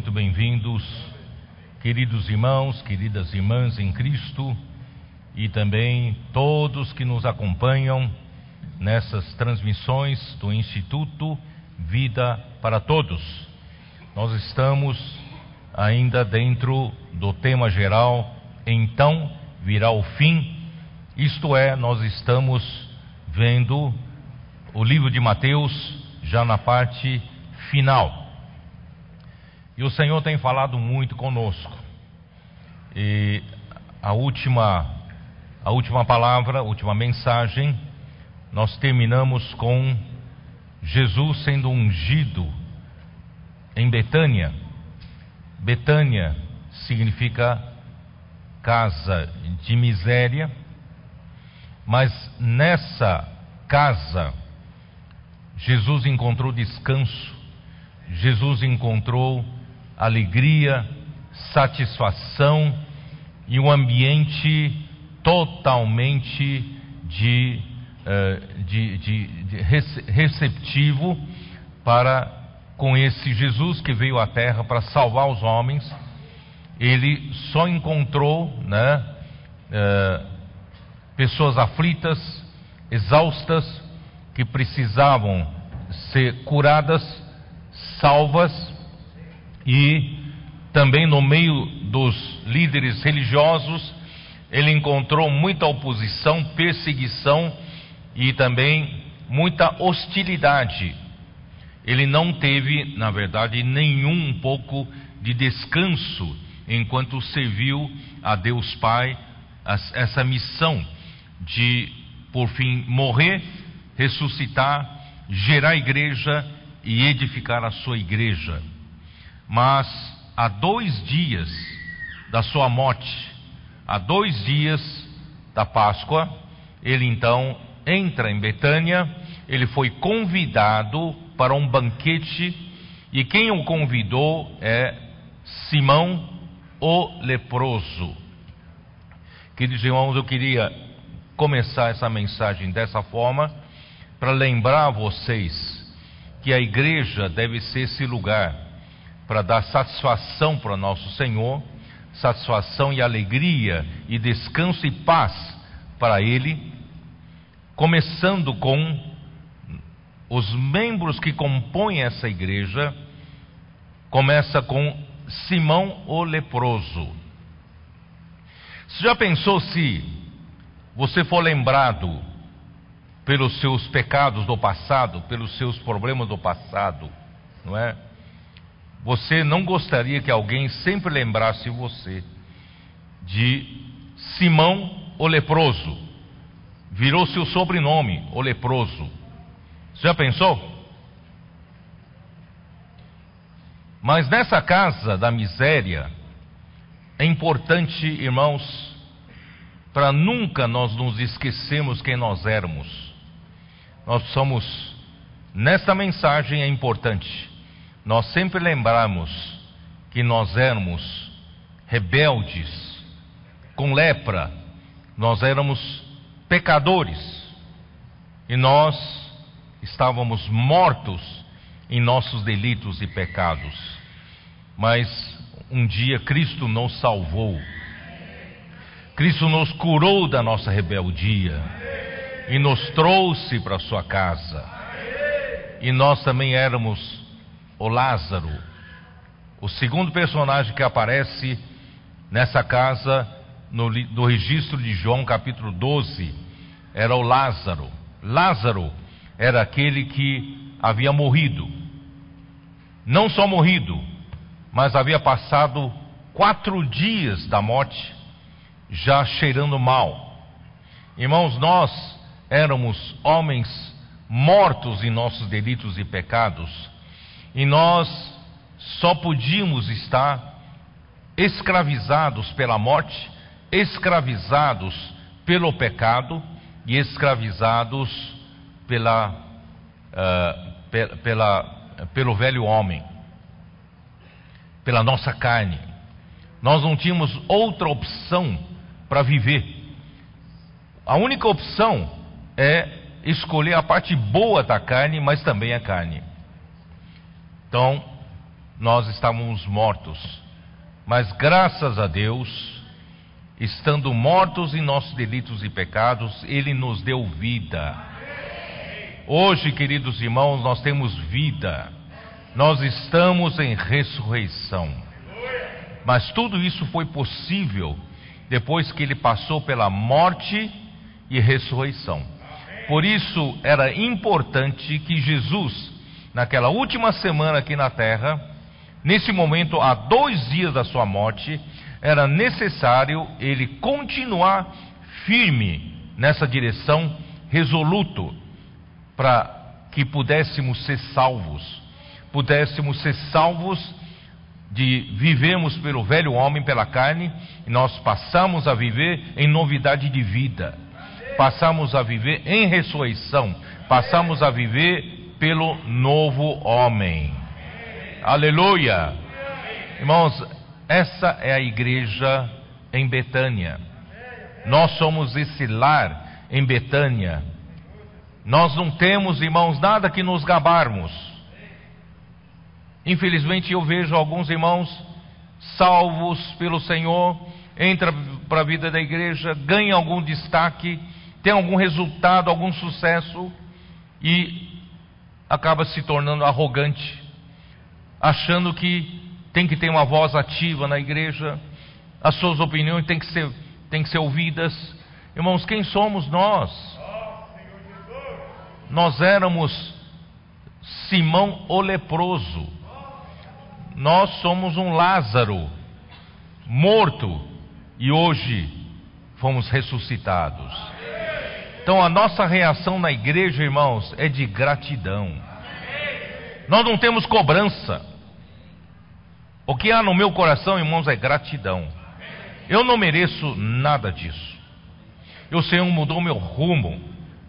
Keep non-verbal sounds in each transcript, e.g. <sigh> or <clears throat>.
Muito bem-vindos, queridos irmãos, queridas irmãs em Cristo e também todos que nos acompanham nessas transmissões do Instituto Vida para Todos. Nós estamos ainda dentro do tema geral, então virá o fim, isto é, nós estamos vendo o livro de Mateus já na parte final. E o Senhor tem falado muito conosco. E a última a última palavra, a última mensagem, nós terminamos com Jesus sendo ungido em Betânia. Betânia significa casa de miséria, mas nessa casa Jesus encontrou descanso, Jesus encontrou alegria, satisfação e um ambiente totalmente de, eh, de, de, de receptivo para com esse Jesus que veio à Terra para salvar os homens. Ele só encontrou, né, eh, pessoas aflitas, exaustas, que precisavam ser curadas, salvas e também no meio dos líderes religiosos ele encontrou muita oposição, perseguição e também muita hostilidade. Ele não teve, na verdade, nenhum pouco de descanso enquanto serviu a Deus Pai essa missão de, por fim, morrer, ressuscitar, gerar igreja e edificar a sua igreja. Mas há dois dias da sua morte, há dois dias da Páscoa, ele então entra em Betânia, ele foi convidado para um banquete, e quem o convidou é Simão o leproso. Queridos irmãos, eu queria começar essa mensagem dessa forma, para lembrar vocês que a igreja deve ser esse lugar para dar satisfação para nosso Senhor satisfação e alegria e descanso e paz para ele, começando com os membros que compõem essa igreja, começa com Simão o leproso. Você já pensou se você for lembrado pelos seus pecados do passado, pelos seus problemas do passado, não é? Você não gostaria que alguém sempre lembrasse você de Simão o leproso? Virou seu sobrenome, o leproso. Você já pensou? Mas nessa casa da miséria, é importante, irmãos, para nunca nós nos esquecemos quem nós éramos. Nós somos, nesta mensagem é importante nós sempre lembramos que nós éramos rebeldes, com lepra, nós éramos pecadores e nós estávamos mortos em nossos delitos e pecados. Mas um dia Cristo nos salvou. Cristo nos curou da nossa rebeldia e nos trouxe para sua casa. E nós também éramos o Lázaro. O segundo personagem que aparece nessa casa, no, no registro de João, capítulo 12, era o Lázaro. Lázaro era aquele que havia morrido. Não só morrido, mas havia passado quatro dias da morte, já cheirando mal. Irmãos, nós éramos homens mortos em nossos delitos e pecados, e nós só podíamos estar escravizados pela morte, escravizados pelo pecado e escravizados pela, uh, pela, pelo velho homem, pela nossa carne. Nós não tínhamos outra opção para viver. A única opção é escolher a parte boa da carne, mas também a carne. Então, nós estávamos mortos. Mas graças a Deus, estando mortos em nossos delitos e pecados, Ele nos deu vida. Hoje, queridos irmãos, nós temos vida. Nós estamos em ressurreição. Mas tudo isso foi possível depois que ele passou pela morte e ressurreição. Por isso era importante que Jesus, naquela última semana aqui na terra, nesse momento, há dois dias da sua morte, era necessário ele continuar firme nessa direção, resoluto, para que pudéssemos ser salvos, pudéssemos ser salvos de vivemos pelo velho homem, pela carne, e nós passamos a viver em novidade de vida, passamos a viver em ressurreição, passamos a viver pelo novo homem. Aleluia! Irmãos, essa é a igreja em Betânia. Nós somos esse lar em Betânia. Nós não temos, irmãos, nada que nos gabarmos Infelizmente eu vejo alguns irmãos salvos pelo Senhor, entra para a vida da igreja, ganha algum destaque, tem algum resultado, algum sucesso e acaba se tornando arrogante, achando que tem que ter uma voz ativa na igreja, as suas opiniões têm que ser, têm que ser ouvidas. Irmãos, quem somos nós? Nós éramos Simão o leproso nós somos um Lázaro morto e hoje fomos ressuscitados. Então a nossa reação na igreja, irmãos, é de gratidão. Nós não temos cobrança. O que há no meu coração, irmãos, é gratidão. Eu não mereço nada disso. O Senhor mudou meu rumo.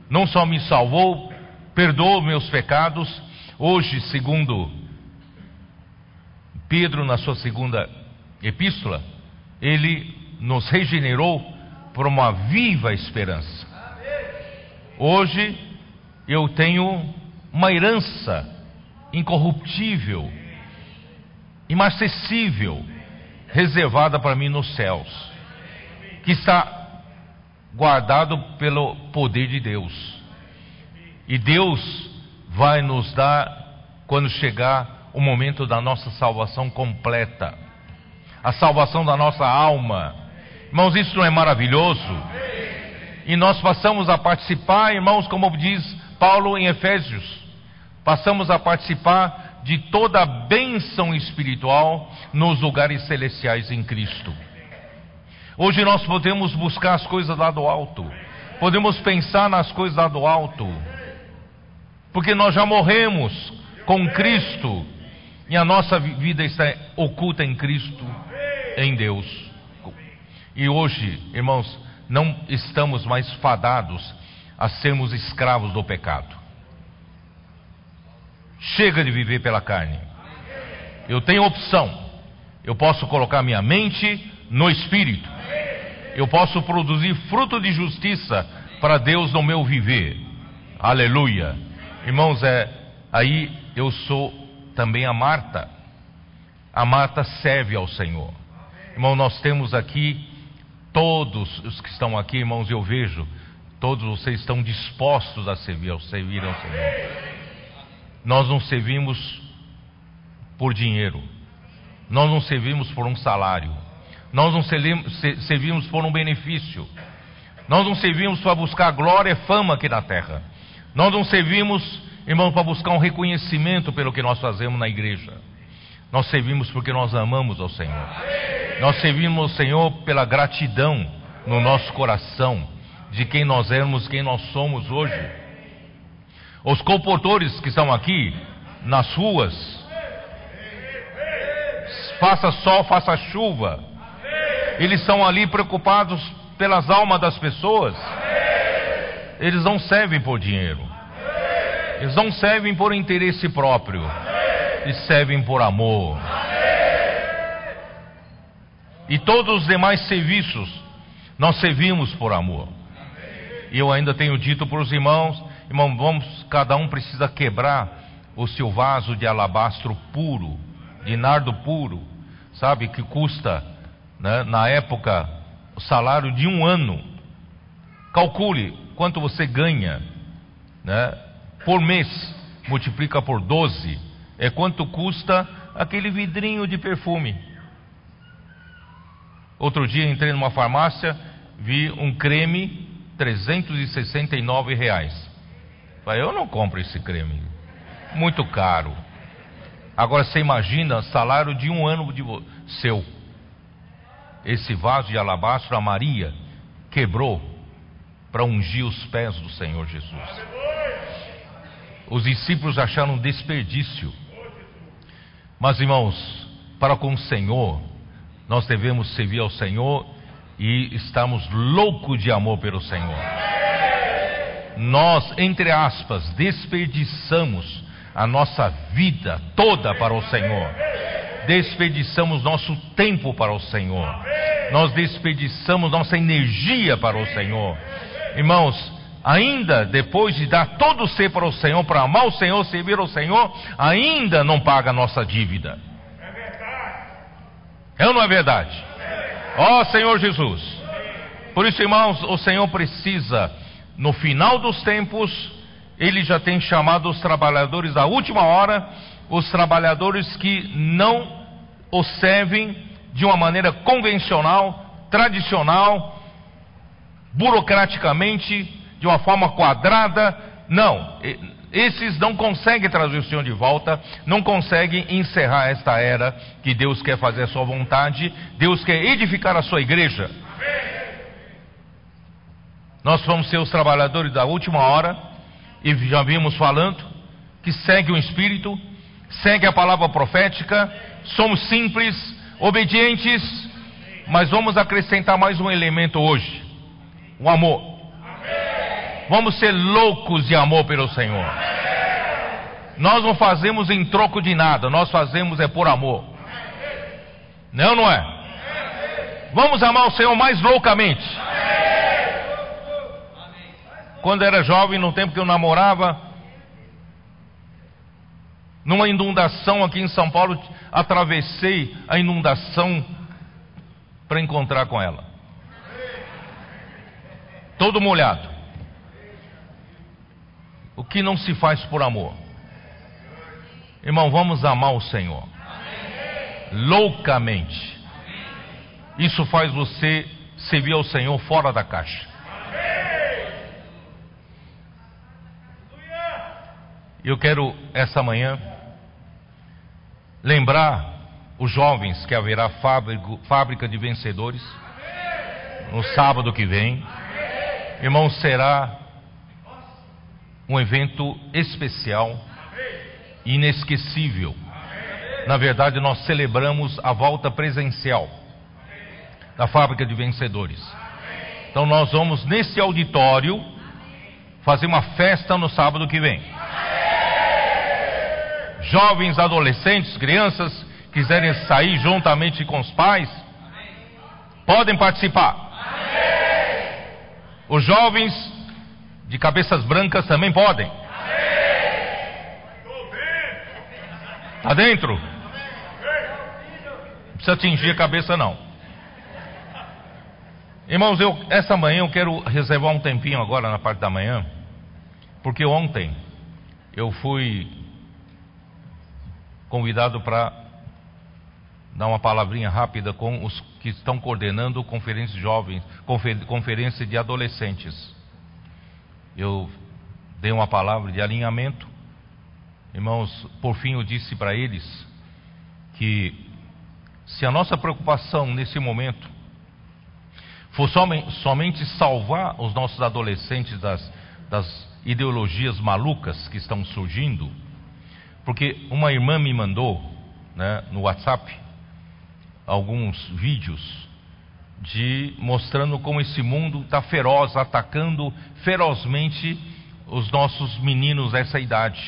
Não só me salvou, perdoou meus pecados. Hoje, segundo Pedro, na sua segunda epístola, ele nos regenerou por uma viva esperança. Hoje eu tenho uma herança incorruptível, inacessível, reservada para mim nos céus, que está guardado pelo poder de Deus. E Deus vai nos dar quando chegar o momento da nossa salvação completa, a salvação da nossa alma. Irmãos, isso não é maravilhoso? E nós passamos a participar, irmãos, como diz Paulo em Efésios, passamos a participar de toda a bênção espiritual nos lugares celestiais em Cristo. Hoje nós podemos buscar as coisas lá do alto, podemos pensar nas coisas lá do alto, porque nós já morremos com Cristo e a nossa vida está oculta em Cristo, em Deus. E hoje, irmãos, não estamos mais fadados a sermos escravos do pecado. Chega de viver pela carne. Eu tenho opção. Eu posso colocar minha mente no espírito. Eu posso produzir fruto de justiça para Deus no meu viver. Aleluia. Irmãos, é aí eu sou também a Marta. A Marta serve ao Senhor. Irmão, nós temos aqui, todos os que estão aqui, irmãos, eu vejo, todos vocês estão dispostos a servir ao, servir ao Senhor. Nós não servimos por dinheiro, nós não servimos por um salário, nós não servimos por um benefício, nós não servimos para buscar glória e fama aqui na terra, nós não servimos Irmão, para buscar um reconhecimento pelo que nós fazemos na igreja. Nós servimos porque nós amamos ao Senhor. Nós servimos ao Senhor pela gratidão no nosso coração de quem nós éramos, quem nós somos hoje. Os comportores que estão aqui nas ruas, faça sol, faça chuva, eles são ali preocupados pelas almas das pessoas. Eles não servem por dinheiro. Eles não servem por interesse próprio, eles servem por amor. E todos os demais serviços nós servimos por amor. E eu ainda tenho dito para os irmãos, irmão, vamos, cada um precisa quebrar o seu vaso de alabastro puro de nardo puro, sabe, que custa, né, na época, o salário de um ano. Calcule quanto você ganha né, por mês, multiplica por 12, é quanto custa aquele vidrinho de perfume. Outro dia entrei numa farmácia, vi um creme 369 reais. Falei, eu não compro esse creme, muito caro. Agora você imagina salário de um ano de seu. Esse vaso de alabastro, a Maria quebrou para ungir os pés do Senhor Jesus. Os discípulos acharam desperdício. Mas irmãos, para com o Senhor, nós devemos servir ao Senhor e estamos loucos de amor pelo Senhor. Nós, entre aspas, desperdiçamos a nossa vida toda para o Senhor. Desperdiçamos nosso tempo para o Senhor. Nós desperdiçamos nossa energia para o Senhor. Irmãos, ainda depois de dar todo o ser para o Senhor, para amar o Senhor, servir ao Senhor, ainda não paga a nossa dívida. É ou não é verdade? Ó oh, Senhor Jesus. Por isso, irmãos, o Senhor precisa, no final dos tempos, Ele já tem chamado os trabalhadores da última hora, os trabalhadores que não o servem de uma maneira convencional, tradicional, burocraticamente, de uma forma quadrada. Não, esses não conseguem trazer o Senhor de volta, não conseguem encerrar esta era que Deus quer fazer a sua vontade, Deus quer edificar a sua igreja. Nós vamos ser os trabalhadores da última hora, e já vimos falando, que segue o Espírito, segue a palavra profética, somos simples, obedientes, mas vamos acrescentar mais um elemento hoje: o amor. Vamos ser loucos de amor pelo Senhor. Nós não fazemos em troco de nada, nós fazemos é por amor. Não, não é? Vamos amar o Senhor mais loucamente. Quando era jovem, no tempo que eu namorava, numa inundação aqui em São Paulo, atravessei a inundação para encontrar com ela. Todo molhado. O que não se faz por amor? Irmão, vamos amar o Senhor. Loucamente. Isso faz você servir ao Senhor fora da caixa. Eu quero essa manhã lembrar os jovens que haverá fábrica de vencedores no sábado que vem. Irmão, será um evento especial, inesquecível. Na verdade, nós celebramos a volta presencial da fábrica de vencedores. Então, nós vamos nesse auditório fazer uma festa no sábado que vem. Jovens, adolescentes, crianças quiserem sair juntamente com os pais, podem participar. Os jovens de cabeças brancas também podem. Está dentro? Não precisa atingir a cabeça, não. Irmãos, eu, essa manhã eu quero reservar um tempinho agora na parte da manhã, porque ontem eu fui convidado para dar uma palavrinha rápida com os que estão coordenando conferência de jovens, conferência de adolescentes eu dei uma palavra de alinhamento. Irmãos, por fim eu disse para eles que se a nossa preocupação nesse momento for somente salvar os nossos adolescentes das, das ideologias malucas que estão surgindo, porque uma irmã me mandou né, no WhatsApp alguns vídeos de mostrando como esse mundo está feroz, atacando ferozmente os nossos meninos dessa idade.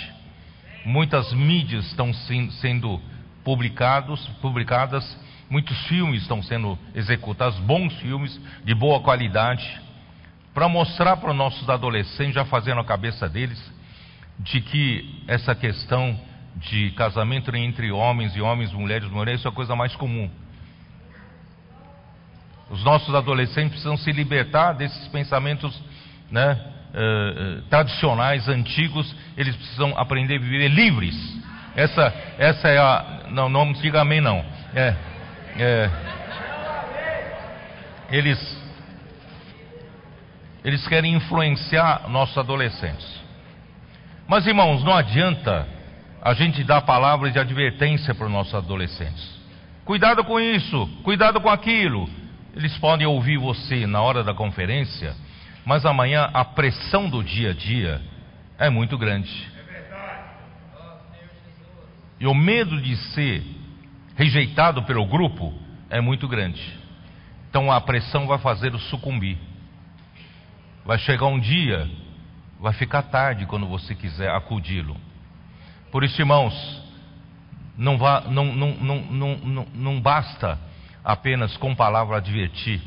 Muitas mídias estão sendo publicados, publicadas, muitos filmes estão sendo executados, bons filmes de boa qualidade, para mostrar para os nossos adolescentes, já fazendo a cabeça deles, de que essa questão de casamento entre homens e homens, mulheres e mulheres, isso é a coisa mais comum. Os nossos adolescentes precisam se libertar desses pensamentos né, uh, tradicionais, antigos, eles precisam aprender a viver livres. Essa, essa é a. Não, não diga amém, não. É, é, eles, eles querem influenciar nossos adolescentes. Mas, irmãos, não adianta a gente dar palavras de advertência para os nossos adolescentes. Cuidado com isso, cuidado com aquilo. Eles podem ouvir você na hora da conferência, mas amanhã a pressão do dia a dia é muito grande. E o medo de ser rejeitado pelo grupo é muito grande. Então a pressão vai fazer o sucumbir. Vai chegar um dia, vai ficar tarde quando você quiser acudi-lo. Por isso, irmãos, não, vá, não, não, não, não, não basta apenas com palavra advertir.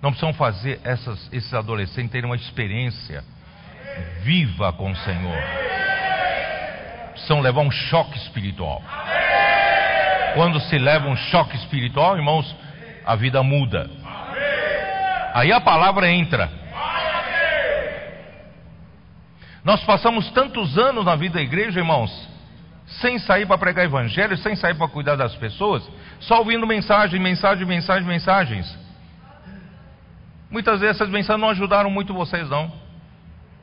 Não precisam fazer essas, esses adolescentes terem uma experiência viva com o Senhor. Precisam levar um choque espiritual. Quando se leva um choque espiritual, irmãos, a vida muda. Aí a palavra entra. Nós passamos tantos anos na vida da igreja, irmãos, sem sair para pregar evangelho, sem sair para cuidar das pessoas, só ouvindo mensagem, mensagem, mensagem, mensagens. Muitas vezes essas mensagens não ajudaram muito vocês, não.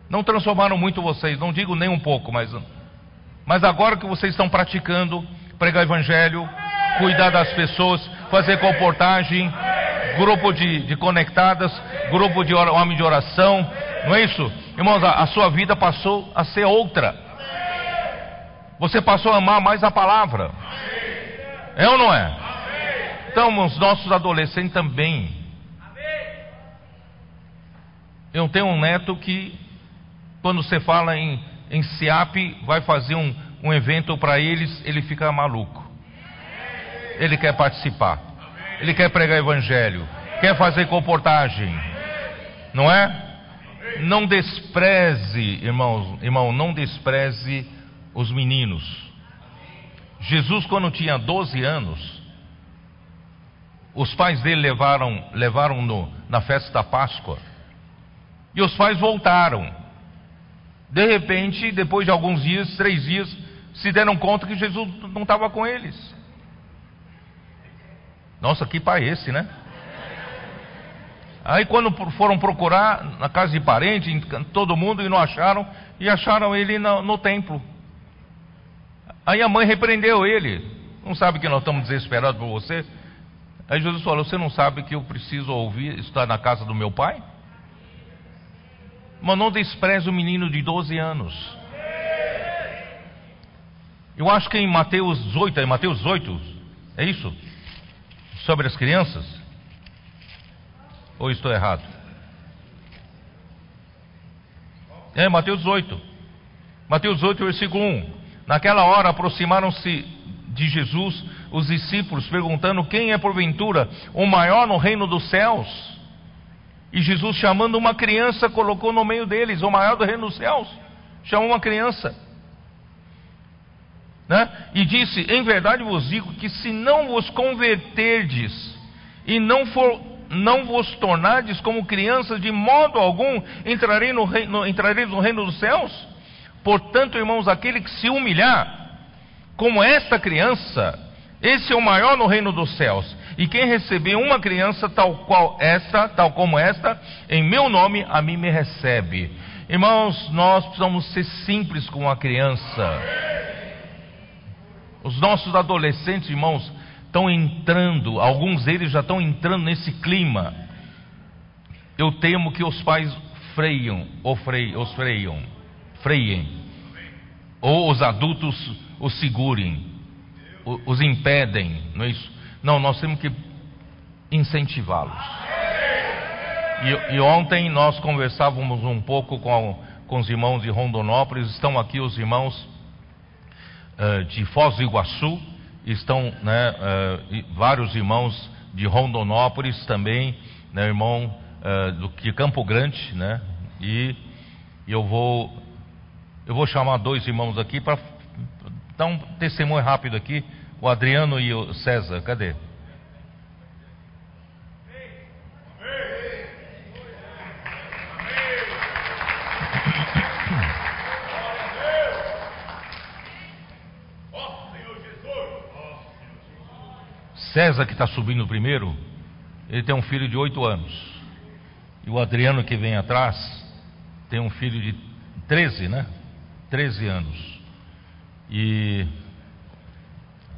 Não transformaram muito vocês, não digo nem um pouco, mas, mas agora que vocês estão praticando pregar evangelho, cuidar das pessoas, fazer comportagem, grupo de, de conectadas, grupo de homem de oração, não é isso? Irmãos, a, a sua vida passou a ser outra. Você passou a amar mais a palavra. É ou não é? Então, os nossos adolescentes também eu tenho um neto que, quando você fala em, em SIAP, vai fazer um, um evento para eles, ele fica maluco. Ele quer participar. Ele quer pregar evangelho. Quer fazer comportagem. Não é? Não despreze, irmãos, irmão, não despreze os meninos. Jesus, quando tinha 12 anos, os pais dele levaram, levaram no, na festa da Páscoa e os pais voltaram. De repente, depois de alguns dias, três dias, se deram conta que Jesus não estava com eles. Nossa, que pai esse, né? Aí quando foram procurar na casa de parente, todo mundo, e não acharam, e acharam ele no, no templo. Aí a mãe repreendeu ele. Não sabe que nós estamos desesperados por você? Aí Jesus falou: Você não sabe que eu preciso ouvir, estar na casa do meu pai? Mas não despreze o menino de 12 anos. Eu acho que em Mateus 8, é Mateus 8, é isso? Sobre as crianças? Ou estou errado? É Mateus 8. Mateus 8, versículo 1. Naquela hora aproximaram-se de Jesus os discípulos, perguntando: Quem é porventura o maior no reino dos céus? E Jesus, chamando uma criança, colocou no meio deles, o maior do reino dos céus. Chamou uma criança. Né? E disse: Em verdade vos digo que se não vos converterdes e não, for, não vos tornardes como crianças, de modo algum entrarei no, reino, entrareis no reino dos céus. Portanto, irmãos, aquele que se humilhar, como esta criança, esse é o maior no reino dos céus. E quem receber uma criança tal qual esta, tal como esta, em meu nome, a mim me recebe. Irmãos, nós precisamos ser simples com a criança. Os nossos adolescentes, irmãos, estão entrando, alguns deles já estão entrando nesse clima. Eu temo que os pais freiam, ou freiem, os freiam, freiem, ou os adultos os segurem, os impedem, não é isso? Não, nós temos que incentivá-los. E, e, ontem nós conversávamos um pouco com, com os irmãos de Rondonópolis, estão aqui os irmãos uh, de Foz do Iguaçu, estão né, uh, vários irmãos de Rondonópolis também, né, irmão uh, do, de Campo Grande, né, e eu vou eu vou chamar dois irmãos aqui para dá um testemunho rápido aqui. O Adriano e o César, cadê? César, que está subindo primeiro, ele tem um filho de oito anos. E o Adriano, que vem atrás, tem um filho de 13, né? 13 anos. E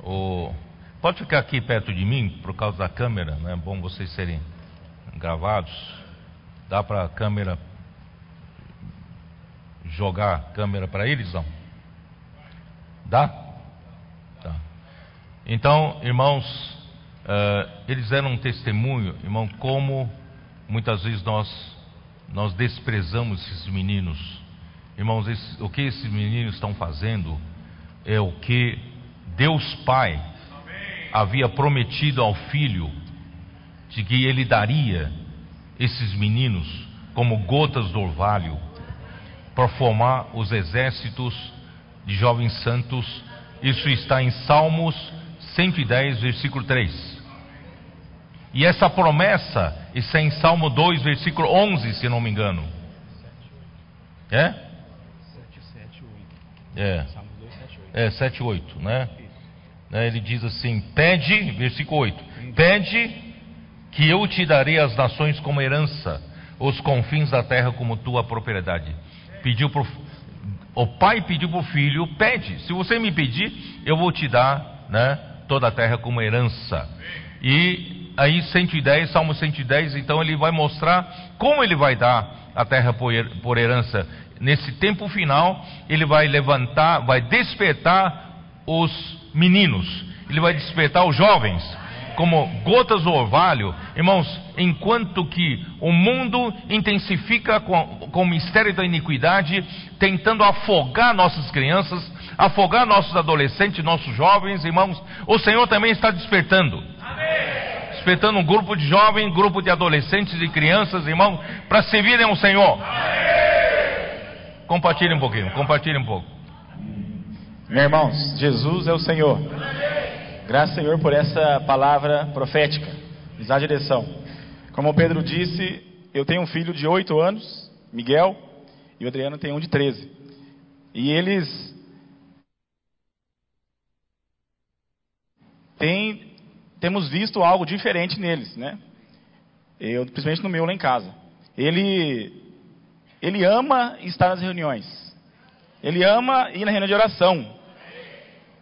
o, pode ficar aqui perto de mim, por causa da câmera, não é bom vocês serem gravados. Dá para a câmera jogar a câmera para eles, não? Dá? Tá. Então, irmãos, Uh, eles deram um testemunho, irmão, como muitas vezes nós, nós desprezamos esses meninos. Irmãos, esse, o que esses meninos estão fazendo é o que Deus Pai havia prometido ao filho, de que ele daria esses meninos como gotas do orvalho, para formar os exércitos de jovens santos. Isso está em Salmos 110, versículo 3. E essa promessa está em Salmo 2, versículo 11, se não me engano. É? 7, 8. É. É, 7, 8, né? É, ele diz assim: Pede, versículo 8: Pede que eu te darei as nações como herança, os confins da terra como tua propriedade. Pediu pro, o pai pediu para o filho: Pede, se você me pedir, eu vou te dar, né? Toda a terra como herança. E aí 110, Salmo 110, então ele vai mostrar como ele vai dar a terra por herança. Nesse tempo final, ele vai levantar, vai despertar os meninos, ele vai despertar os jovens, como gotas do orvalho. Irmãos, enquanto que o mundo intensifica com, com o mistério da iniquidade, tentando afogar nossas crianças, afogar nossos adolescentes, nossos jovens, irmãos, o Senhor também está despertando. Amém despertando um grupo de jovens, grupo de adolescentes e crianças, irmãos, para servirem ao Senhor. Compartilhe um pouquinho, compartilhe um pouco. Meus irmãos, Jesus é o Senhor. Graças Senhor por essa palavra profética, nos dá direção. Como o Pedro disse, eu tenho um filho de 8 anos, Miguel, e o Adriano tem um de 13. E eles têm temos visto algo diferente neles, né? Eu, principalmente no meu lá em casa. Ele, ele ama estar nas reuniões. Ele ama ir na reunião de oração.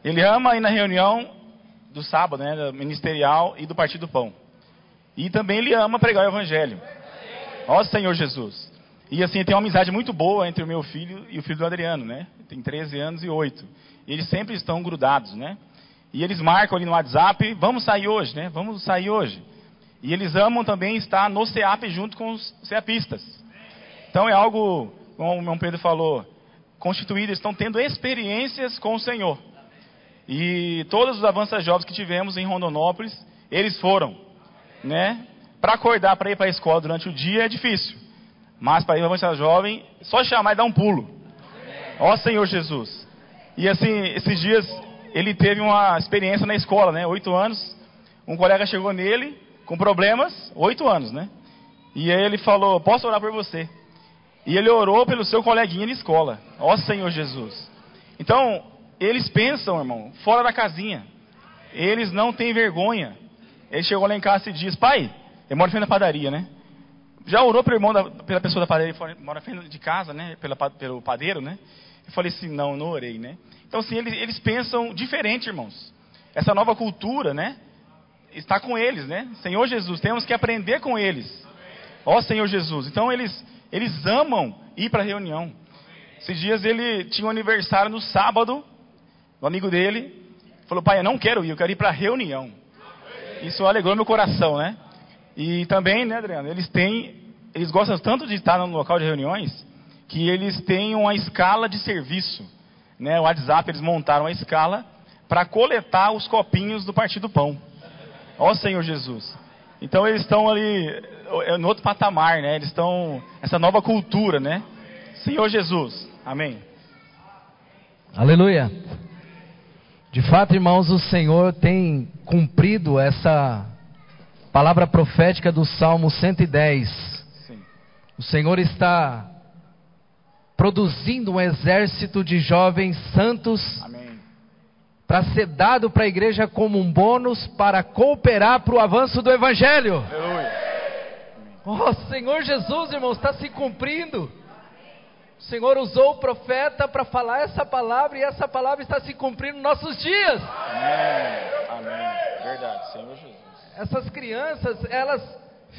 Ele ama ir na reunião do sábado, né, ministerial e do Partido Pão. E também ele ama pregar o Evangelho. Ó Senhor Jesus. E assim, tem uma amizade muito boa entre o meu filho e o filho do Adriano, né? Tem 13 anos e 8. E eles sempre estão grudados, né? E eles marcam ali no WhatsApp, vamos sair hoje, né? Vamos sair hoje. E eles amam também estar no CEAP junto com os CEAPistas. Então é algo, como o irmão Pedro falou, constituído, estão tendo experiências com o Senhor. E todos os avanças jovens que tivemos em Rondonópolis, eles foram, né? Para acordar para ir para a escola durante o dia é difícil. Mas para ir para avançar jovem, só chamar e dar um pulo. Ó Senhor Jesus. E assim, esses dias ele teve uma experiência na escola, né? Oito anos. Um colega chegou nele com problemas, oito anos, né? E aí ele falou: Posso orar por você? E ele orou pelo seu coleguinha na escola. Ó Senhor Jesus. Então, eles pensam, irmão, fora da casinha. Eles não têm vergonha. Ele chegou lá em casa e disse: Pai, ele mora frente da padaria, né? Já orou pelo irmão da, pela pessoa da padaria, mora frente de casa, né? Pela, pelo padeiro, né? Eu falei assim: Não, não orei, né? Então, assim, eles, eles pensam diferente, irmãos. Essa nova cultura, né? Está com eles, né? Senhor Jesus, temos que aprender com eles. Ó Senhor Jesus. Então, eles, eles amam ir para reunião. Esses dias ele tinha um aniversário no sábado, o amigo dele falou: Pai, eu não quero ir, eu quero ir para reunião. Isso alegrou meu coração, né? E também, né, Adriano, eles têm, eles gostam tanto de estar no local de reuniões que eles têm uma escala de serviço né, o WhatsApp, eles montaram a escala para coletar os copinhos do Partido Pão. Ó Senhor Jesus. Então eles estão ali é, no outro patamar, né? Eles estão essa nova cultura, né? Senhor Jesus. Amém. Aleluia. De fato, irmãos, o Senhor tem cumprido essa palavra profética do Salmo 110. Sim. O Senhor está produzindo um exército de jovens santos para ser dado para a igreja como um bônus para cooperar para o avanço do Evangelho. Aleluia. Oh, Senhor Jesus, irmãos, está se cumprindo. O Senhor usou o profeta para falar essa palavra e essa palavra está se cumprindo nos nossos dias. Amém. Amém. Verdade, Senhor Jesus. Essas crianças, elas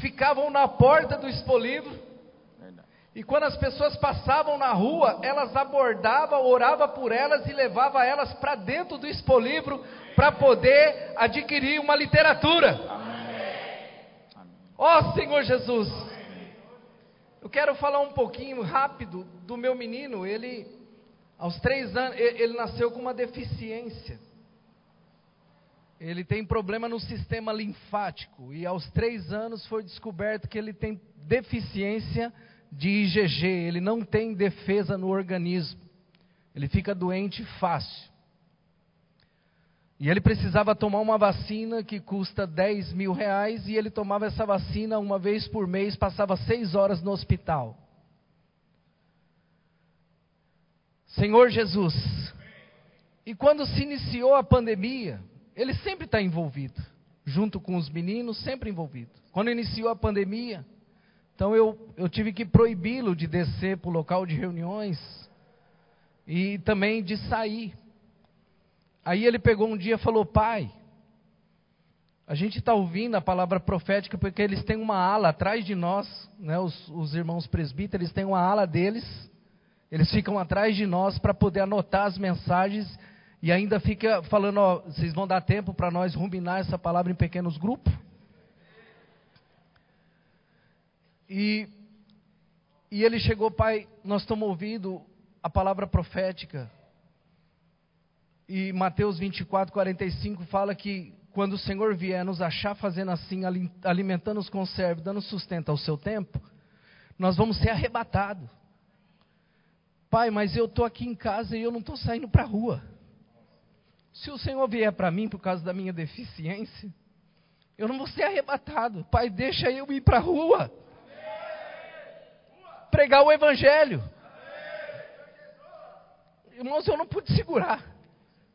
ficavam na porta do expolivro. E quando as pessoas passavam na rua, elas abordavam, orava por elas e levava elas para dentro do expolivro para poder adquirir uma literatura. Ó oh, Senhor Jesus, eu quero falar um pouquinho rápido do meu menino. Ele, aos três anos, ele nasceu com uma deficiência. Ele tem problema no sistema linfático. E aos três anos foi descoberto que ele tem deficiência de IgG. Ele não tem defesa no organismo. Ele fica doente fácil. E ele precisava tomar uma vacina que custa 10 mil reais e ele tomava essa vacina uma vez por mês, passava seis horas no hospital. Senhor Jesus, e quando se iniciou a pandemia, ele sempre está envolvido, junto com os meninos, sempre envolvido. Quando iniciou a pandemia, então eu, eu tive que proibi-lo de descer para o local de reuniões e também de sair. Aí ele pegou um dia e falou: Pai, a gente está ouvindo a palavra profética porque eles têm uma ala atrás de nós, né, os, os irmãos presbíteros, eles têm uma ala deles, eles ficam atrás de nós para poder anotar as mensagens e ainda fica falando: ó, vocês vão dar tempo para nós ruminar essa palavra em pequenos grupos? E, e ele chegou, pai, nós estamos ouvindo a palavra profética e Mateus 24, 45 fala que quando o Senhor vier nos achar fazendo assim, alimentando os conservos, dando sustento ao seu tempo, nós vamos ser arrebatados. Pai, mas eu estou aqui em casa e eu não estou saindo para a rua. Se o Senhor vier para mim por causa da minha deficiência, eu não vou ser arrebatado. Pai, deixa eu ir para a rua. Pregar o Evangelho. Irmãos, eu não pude segurar.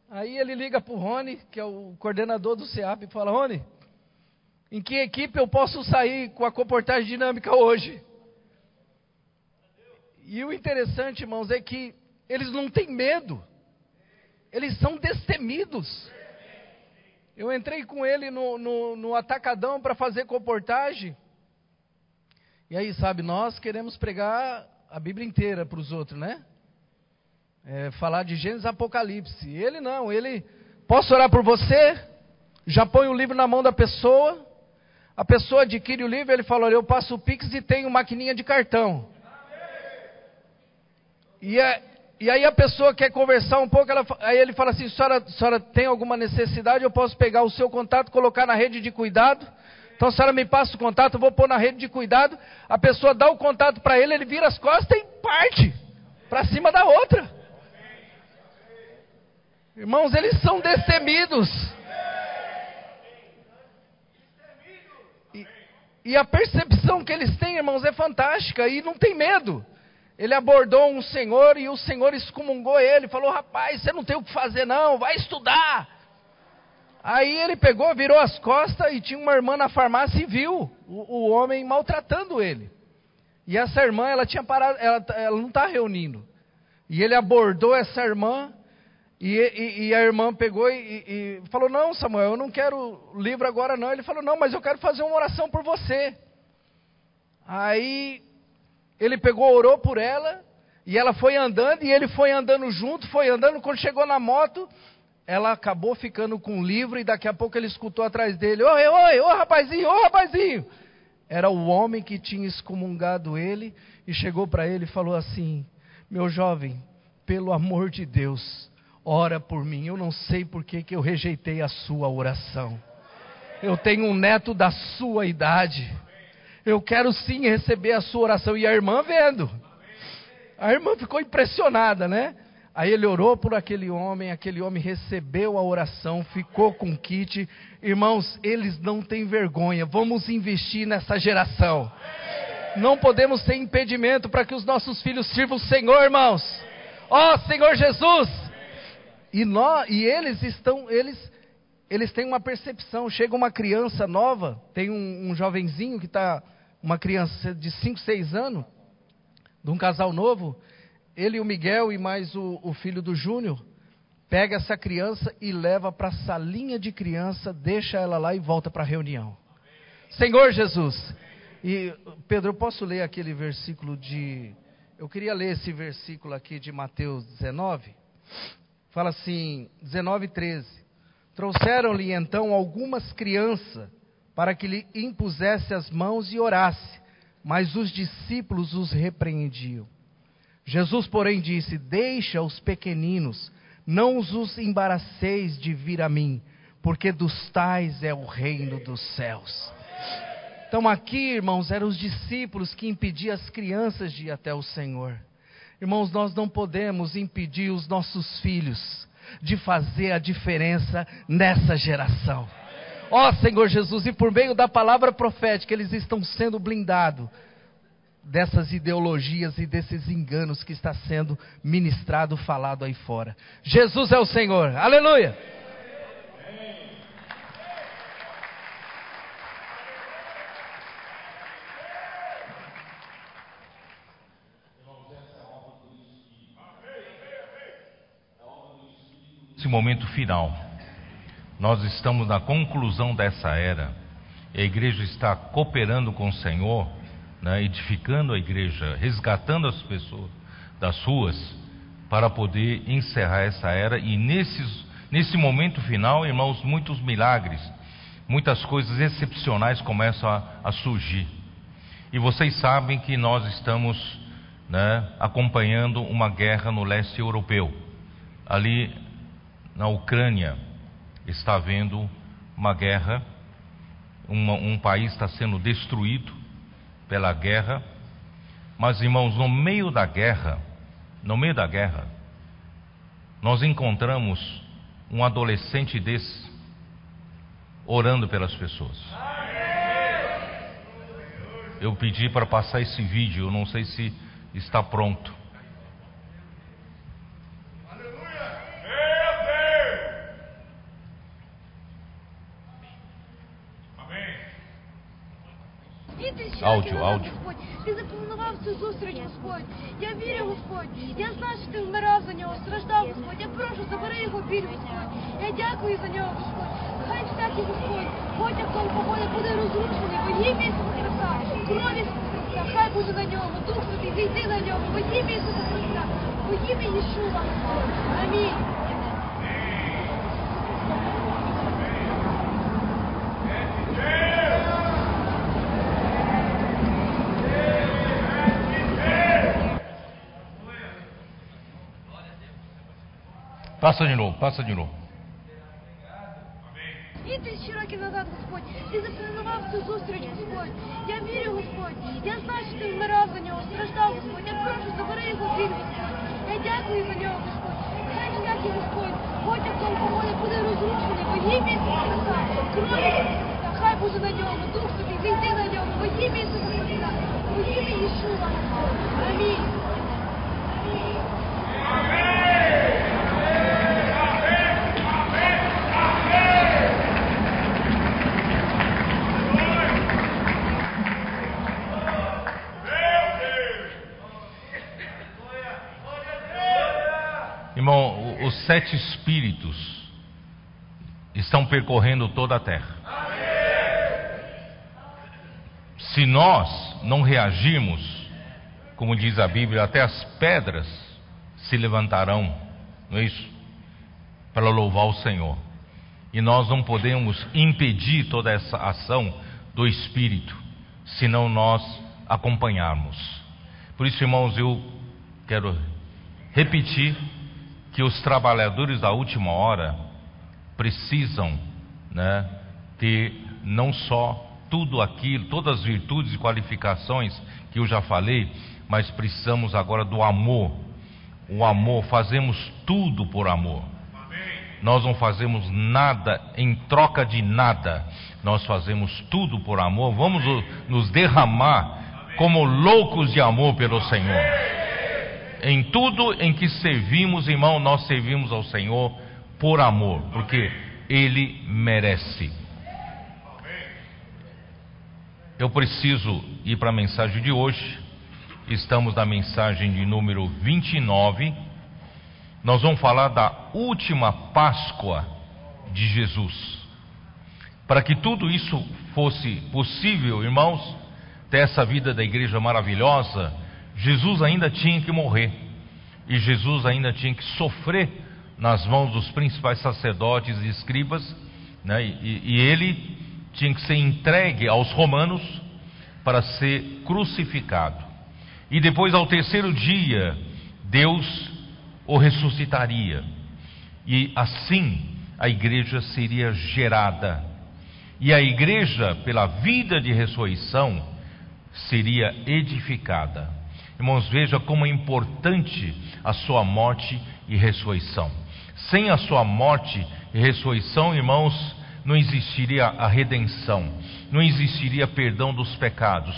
Aí ele liga para o Rony, que é o coordenador do CEAP, e fala: Rony, em que equipe eu posso sair com a comportagem dinâmica hoje? E o interessante, irmãos, é que eles não têm medo, eles são destemidos. Eu entrei com ele no, no, no atacadão para fazer comportagem. E aí, sabe, nós queremos pregar a Bíblia inteira para os outros, né? É, falar de Gênesis Apocalipse. Ele não, ele. Posso orar por você? Já põe o livro na mão da pessoa. A pessoa adquire o livro, ele fala: Olha, eu passo o Pix e tenho maquininha de cartão. E, é, e aí a pessoa quer conversar um pouco, ela, aí ele fala assim: senhora, senhora tem alguma necessidade? Eu posso pegar o seu contato, colocar na rede de cuidado. Então a senhora me passa o contato, eu vou pôr na rede de cuidado. A pessoa dá o contato para ele, ele vira as costas e parte para cima da outra. Irmãos, eles são destemidos. E, e, a percepção que eles têm, irmãos, é fantástica e não tem medo. Ele abordou um senhor e o senhor excomungou ele, falou: Rapaz, você não tem o que fazer, não, vai estudar. Aí ele pegou, virou as costas e tinha uma irmã na farmácia e viu o, o homem maltratando ele. E essa irmã, ela tinha parado, ela, ela não está reunindo. E ele abordou essa irmã e, e, e, a irmã pegou e, e, falou: Não, Samuel, eu não quero livro agora, não. Ele falou: Não, mas eu quero fazer uma oração por você. Aí ele pegou, orou por ela, e ela foi andando, e ele foi andando junto, foi andando. Quando chegou na moto, ela acabou ficando com o livro, e daqui a pouco ele escutou atrás dele: Oi, oi, ô rapazinho, ô rapazinho. Era o homem que tinha excomungado ele, e chegou para ele e falou assim: Meu jovem, pelo amor de Deus ora por mim. Eu não sei por que, que eu rejeitei a sua oração. Eu tenho um neto da sua idade. Eu quero sim receber a sua oração. E a irmã vendo. A irmã ficou impressionada, né? Aí ele orou por aquele homem, aquele homem recebeu a oração, ficou com o kit. Irmãos, eles não têm vergonha. Vamos investir nessa geração. Não podemos ter impedimento para que os nossos filhos sirvam o Senhor, irmãos. Ó oh, Senhor Jesus! E, nós, e eles estão, eles, eles têm uma percepção. Chega uma criança nova, tem um, um jovenzinho que está, uma criança de 5, 6 anos, de um casal novo, ele o Miguel e mais o, o filho do Júnior, pega essa criança e leva para a salinha de criança, deixa ela lá e volta para a reunião. Senhor Jesus. E Pedro, eu posso ler aquele versículo de eu queria ler esse versículo aqui de Mateus 19. Fala assim, 19, 13. Trouxeram-lhe então algumas crianças para que lhe impusesse as mãos e orasse, mas os discípulos os repreendiam. Jesus, porém, disse: Deixa os pequeninos, não os embaraceis de vir a mim, porque dos tais é o reino dos céus. Então, aqui, irmãos, eram os discípulos que impediam as crianças de ir até o Senhor. Irmãos, nós não podemos impedir os nossos filhos de fazer a diferença nessa geração. Ó Senhor Jesus, e por meio da palavra profética, eles estão sendo blindados dessas ideologias e desses enganos que está sendo ministrado, falado aí fora. Jesus é o Senhor. Aleluia. Esse momento final. Nós estamos na conclusão dessa era. A igreja está cooperando com o Senhor né, edificando a igreja, resgatando as pessoas das ruas, para poder encerrar essa era. E nesses, nesse momento final, irmãos, muitos milagres, muitas coisas excepcionais começam a, a surgir. E vocês sabem que nós estamos né, acompanhando uma guerra no leste europeu. Ali na Ucrânia está havendo uma guerra, uma, um país está sendo destruído pela guerra. Mas, irmãos, no meio da guerra, no meio da guerra, nós encontramos um adolescente desse orando pelas pessoas. Eu pedi para passar esse vídeo, não sei se está pronto. Аудио, аудио. Ти запланував цю зустріч, Господь. Я вірю, Господь. Я знаю, що ти вмирав за нього, страждав, Господь. Я прошу, забери його біль, Господь. Я дякую за нього, Господь. Хай всякий Господь, потяг погоди буде розрушений, во ім'я Ісуса Христа. Крові Христа, хай буде на ньому, Дух Святий, зійди на ньому, во ім'я Ісуса Христа, во ім'я Єшуа. Амінь. Passa de novo, passa de novo. І тисячі років назад, Господь, ти запланував цю зустріч, Господь. Я вірю, Господь. Я знаю, що ти вмирав за нього, страждав, Господь. Я прошу, забери його біль, Господь. Я дякую за нього, Господь. Хай всякий, Господь, потяг погоди буде розрушений, во ім'я Ісуса Христа. Крові Христа, хай буде на ньому, Дух Святий, зійди на ньому, во ім'я Ісуса Христа, во ім'я Єшуа. Амінь. Sete espíritos estão percorrendo toda a terra. Se nós não reagirmos, como diz a Bíblia, até as pedras se levantarão, não é isso? Para louvar o Senhor. E nós não podemos impedir toda essa ação do Espírito, se não nós acompanharmos. Por isso, irmãos, eu quero repetir que os trabalhadores da última hora precisam né, ter não só tudo aquilo, todas as virtudes e qualificações que eu já falei, mas precisamos agora do amor, o amor, fazemos tudo por amor. Nós não fazemos nada em troca de nada, nós fazemos tudo por amor. Vamos nos derramar como loucos de amor pelo Senhor. Em tudo em que servimos, irmão, nós servimos ao Senhor por amor, porque Ele merece. Eu preciso ir para a mensagem de hoje. Estamos na mensagem de número 29. Nós vamos falar da última Páscoa de Jesus. Para que tudo isso fosse possível, irmãos, ter essa vida da igreja maravilhosa, Jesus ainda tinha que morrer. E Jesus ainda tinha que sofrer nas mãos dos principais sacerdotes e escribas, né? e, e ele tinha que ser entregue aos romanos para ser crucificado. E depois, ao terceiro dia, Deus o ressuscitaria. E assim a igreja seria gerada. E a igreja, pela vida de ressurreição, seria edificada. Irmãos, veja como é importante a sua morte e ressurreição. Sem a sua morte e ressurreição, irmãos, não existiria a redenção, não existiria perdão dos pecados.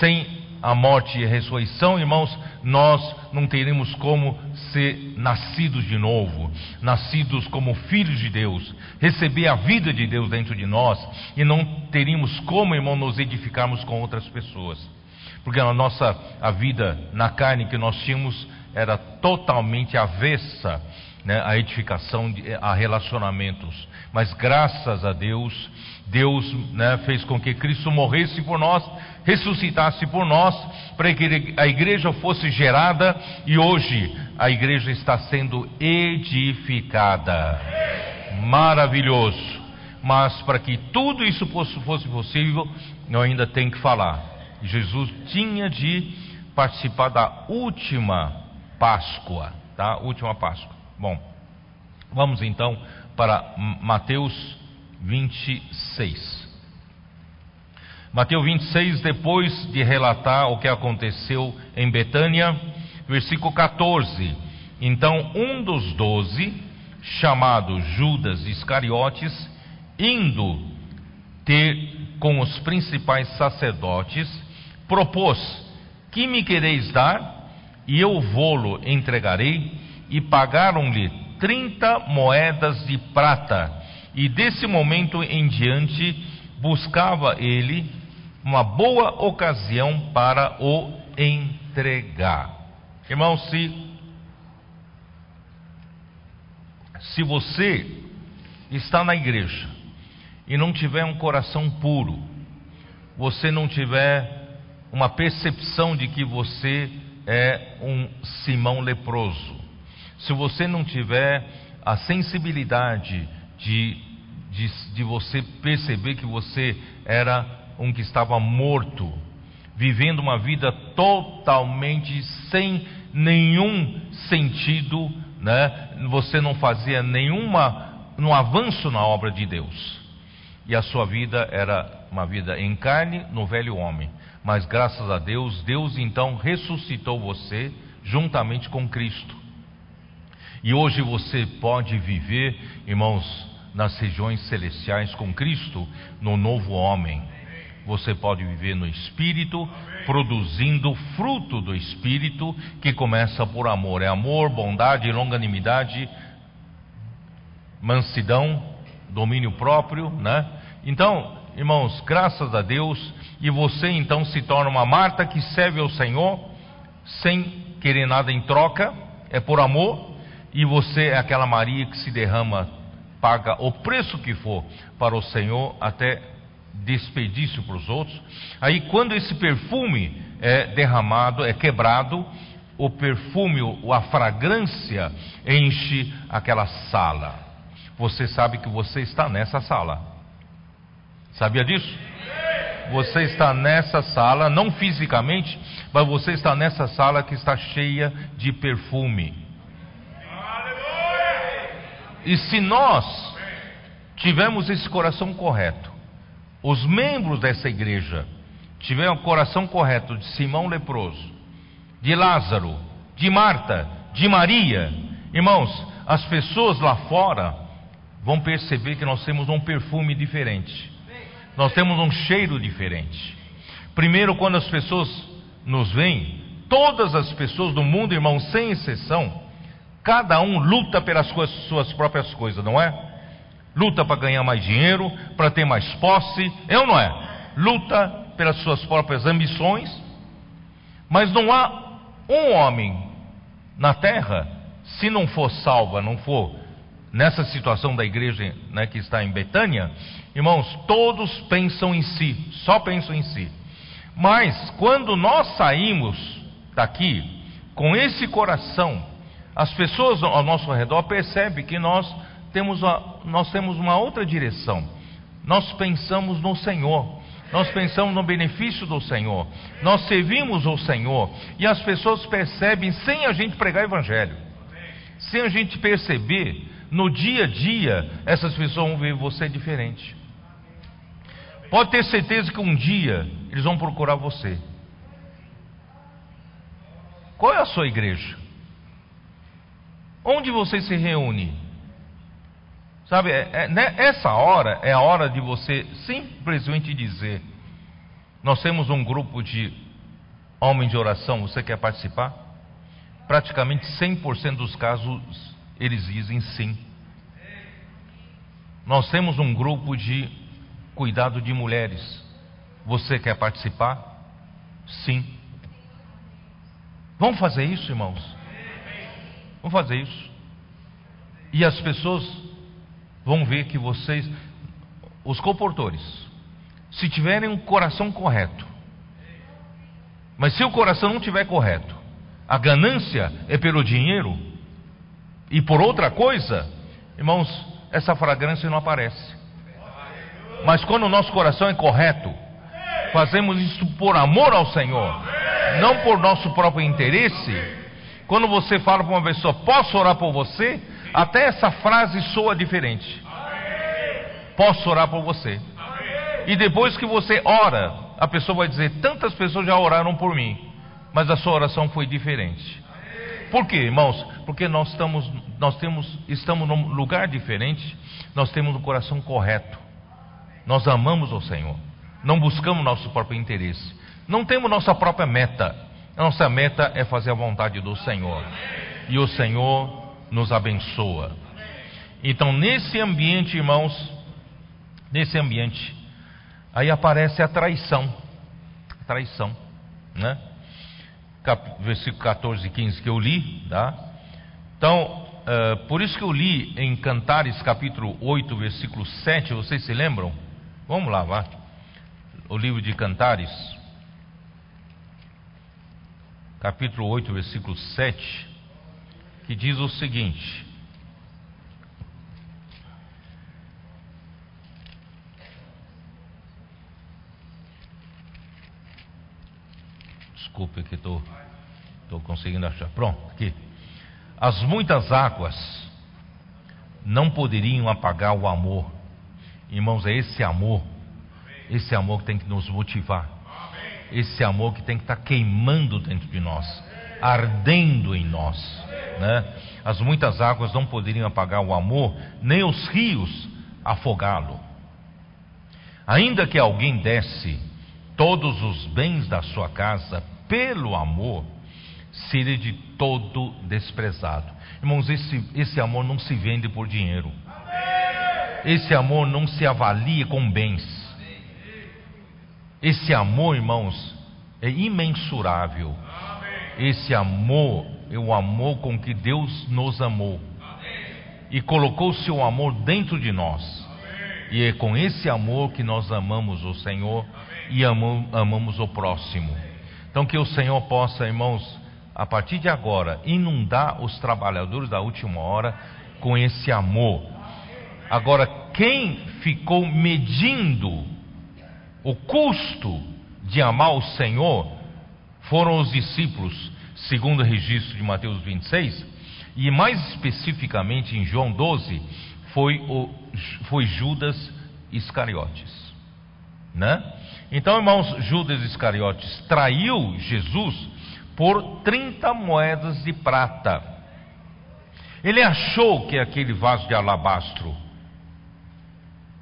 Sem a morte e a ressurreição, irmãos, nós não teríamos como ser nascidos de novo, nascidos como filhos de Deus, receber a vida de Deus dentro de nós e não teríamos como, irmão, nos edificarmos com outras pessoas. Porque a nossa a vida na carne que nós tínhamos era totalmente avessa né, a edificação, de, a relacionamentos. Mas graças a Deus, Deus né, fez com que Cristo morresse por nós, ressuscitasse por nós, para que a igreja fosse gerada e hoje a igreja está sendo edificada. Maravilhoso. Mas para que tudo isso fosse, possível, eu ainda tenho que falar. Jesus tinha de participar da última Páscoa, tá? Última Páscoa. Bom, vamos então para Mateus 26. Mateus 26, depois de relatar o que aconteceu em Betânia, versículo 14. Então, um dos doze, chamado Judas Iscariotes, indo ter com os principais sacerdotes, propôs: Que me quereis dar? E eu vou-lo entregarei e pagaram-lhe trinta moedas de prata. E desse momento em diante buscava ele uma boa ocasião para o entregar. Irmão, se se você está na igreja e não tiver um coração puro, você não tiver uma percepção de que você é um Simão leproso, se você não tiver a sensibilidade de, de, de você perceber que você era um que estava morto, vivendo uma vida totalmente sem nenhum sentido, né? Você não fazia nenhuma um avanço na obra de Deus. E a sua vida era uma vida em carne no velho homem. Mas graças a Deus, Deus então ressuscitou você juntamente com Cristo. E hoje você pode viver, irmãos, nas regiões celestiais com Cristo, no novo homem. Você pode viver no Espírito, produzindo fruto do Espírito, que começa por amor. É amor, bondade, longanimidade, mansidão, domínio próprio, né? Então, irmãos, graças a Deus, e você então se torna uma Marta que serve ao Senhor, sem querer nada em troca, é por amor, e você é aquela Maria que se derrama, paga o preço que for para o Senhor, até desperdício para os outros. Aí, quando esse perfume é derramado, é quebrado, o perfume, a fragrância enche aquela sala. Você sabe que você está nessa sala. Sabia disso? Você está nessa sala, não fisicamente, mas você está nessa sala que está cheia de perfume. E se nós tivermos esse coração correto, os membros dessa igreja tiverem o coração correto de Simão leproso, de Lázaro, de Marta, de Maria, irmãos, as pessoas lá fora vão perceber que nós temos um perfume diferente, nós temos um cheiro diferente. Primeiro, quando as pessoas nos veem, todas as pessoas do mundo, irmãos, sem exceção, cada um luta pelas suas próprias coisas, não é? Luta para ganhar mais dinheiro, para ter mais posse, é ou não é? Luta pelas suas próprias ambições, mas não há um homem na terra, se não for salva, não for nessa situação da igreja né, que está em Betânia, irmãos, todos pensam em si, só pensam em si. Mas quando nós saímos daqui com esse coração, as pessoas ao nosso redor percebem que nós temos, nós temos uma outra direção. Nós pensamos no Senhor. Nós pensamos no benefício do Senhor. Nós servimos o Senhor. E as pessoas percebem sem a gente pregar evangelho. Sem a gente perceber, no dia a dia, essas pessoas vão ver você diferente. Pode ter certeza que um dia eles vão procurar você. Qual é a sua igreja? Onde você se reúne? Sabe, é, é, né, essa hora é a hora de você simplesmente dizer: Nós temos um grupo de homens de oração, você quer participar? Praticamente 100% dos casos eles dizem sim. Nós temos um grupo de cuidado de mulheres, você quer participar? Sim. Vamos fazer isso, irmãos? Vamos fazer isso. E as pessoas vão ver que vocês, os comportores, se tiverem um coração correto, mas se o coração não tiver correto, a ganância é pelo dinheiro e por outra coisa, irmãos, essa fragrância não aparece. Mas quando o nosso coração é correto, fazemos isso por amor ao Senhor, não por nosso próprio interesse. Quando você fala para uma pessoa, posso orar por você? Até essa frase soa diferente. Posso orar por você. E depois que você ora, a pessoa vai dizer: tantas pessoas já oraram por mim, mas a sua oração foi diferente. Por quê, irmãos? Porque nós estamos, nós temos, estamos num lugar diferente, nós temos o um coração correto. Nós amamos o Senhor. Não buscamos nosso próprio interesse. Não temos nossa própria meta. A nossa meta é fazer a vontade do Senhor. E o Senhor nos abençoa. Então, nesse ambiente, irmãos, nesse ambiente, aí aparece a traição. A traição, né? Cap, versículo 14 e 15 que eu li, tá? Então, uh, por isso que eu li em Cantares capítulo 8, versículo 7, vocês se lembram? Vamos lá, vá. O livro de Cantares, capítulo 8, versículo 7, que diz o seguinte: Desculpe que estou conseguindo achar. Pronto, aqui. As muitas águas não poderiam apagar o amor. Irmãos, é esse amor, esse amor que tem que nos motivar. Esse amor que tem que estar queimando dentro de nós, ardendo em nós. Né? As muitas águas não poderiam apagar o amor, nem os rios afogá-lo. Ainda que alguém desse todos os bens da sua casa pelo amor, seria de todo desprezado. Irmãos, esse, esse amor não se vende por dinheiro. Esse amor não se avalia com bens. Esse amor, irmãos, é imensurável. Esse amor é o amor com que Deus nos amou e colocou seu amor dentro de nós. E é com esse amor que nós amamos o Senhor e amamos o próximo. Então, que o Senhor possa, irmãos, a partir de agora, inundar os trabalhadores da última hora com esse amor. Agora, quem ficou medindo o custo de amar o Senhor foram os discípulos, segundo o registro de Mateus 26, e mais especificamente em João 12, foi, o, foi Judas Iscariotes. Né? Então, irmãos, Judas Iscariotes traiu Jesus por 30 moedas de prata. Ele achou que aquele vaso de alabastro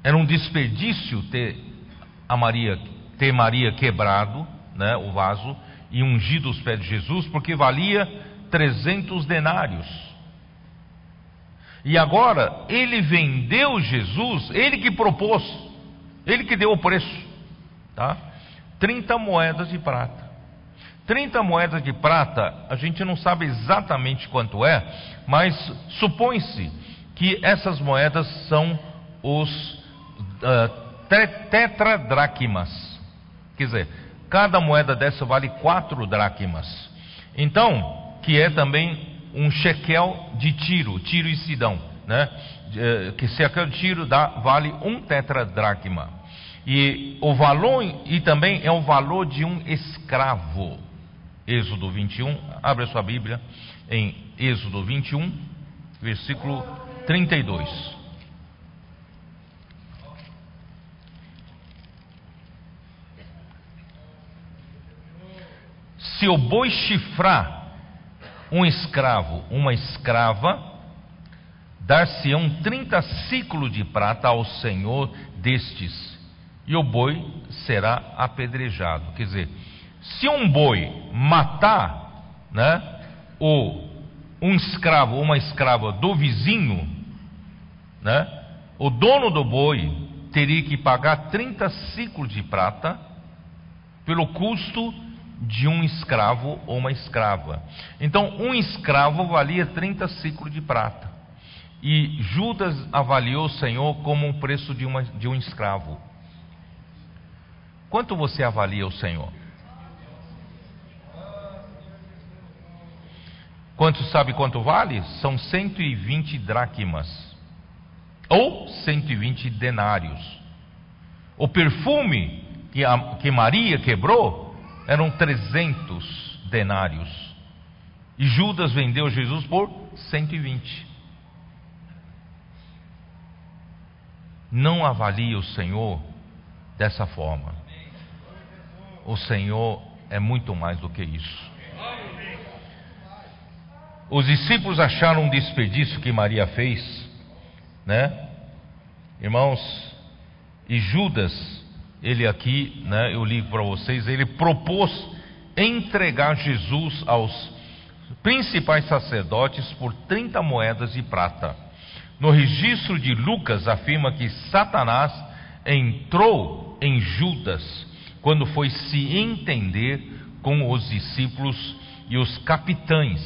era um desperdício ter a Maria, ter Maria quebrado, né, o vaso e ungido os pés de Jesus, porque valia 300 denários. E agora ele vendeu Jesus, ele que propôs, ele que deu o preço, tá? 30 moedas de prata. 30 moedas de prata, a gente não sabe exatamente quanto é, mas supõe-se que essas moedas são os uh, tetradraquimas. Quer dizer, cada moeda dessa vale quatro dracmas. Então, que é também um shekel de tiro, tiro e sidão, né? Eh, que se aquele tiro dá, vale um tetradracma. E o valor, e também é o valor de um escravo. Êxodo 21, abre a sua Bíblia em Êxodo 21, versículo 32. Se o boi chifrar um escravo, uma escrava, dar-se-ão 30 ciclos de prata ao senhor destes, e o boi será apedrejado. Quer dizer, se um boi matar, né, um escravo ou uma escrava do vizinho, né, o dono do boi teria que pagar 30 ciclos de prata pelo custo de um escravo ou uma escrava. Então, um escravo valia 30 ciclos de prata. E Judas avaliou o Senhor como um preço de, uma, de um escravo. Quanto você avalia o Senhor? Quanto sabe quanto vale? São 120 dracmas. Ou 120 denários. O perfume que, a, que Maria quebrou eram 300 denários. E Judas vendeu Jesus por 120. Não avalie o Senhor dessa forma. O Senhor é muito mais do que isso. Os discípulos acharam um desperdício que Maria fez, né? Irmãos, e Judas ele aqui, né, eu li para vocês, ele propôs entregar Jesus aos principais sacerdotes por 30 moedas de prata. No registro de Lucas afirma que Satanás entrou em Judas quando foi se entender com os discípulos e os capitães.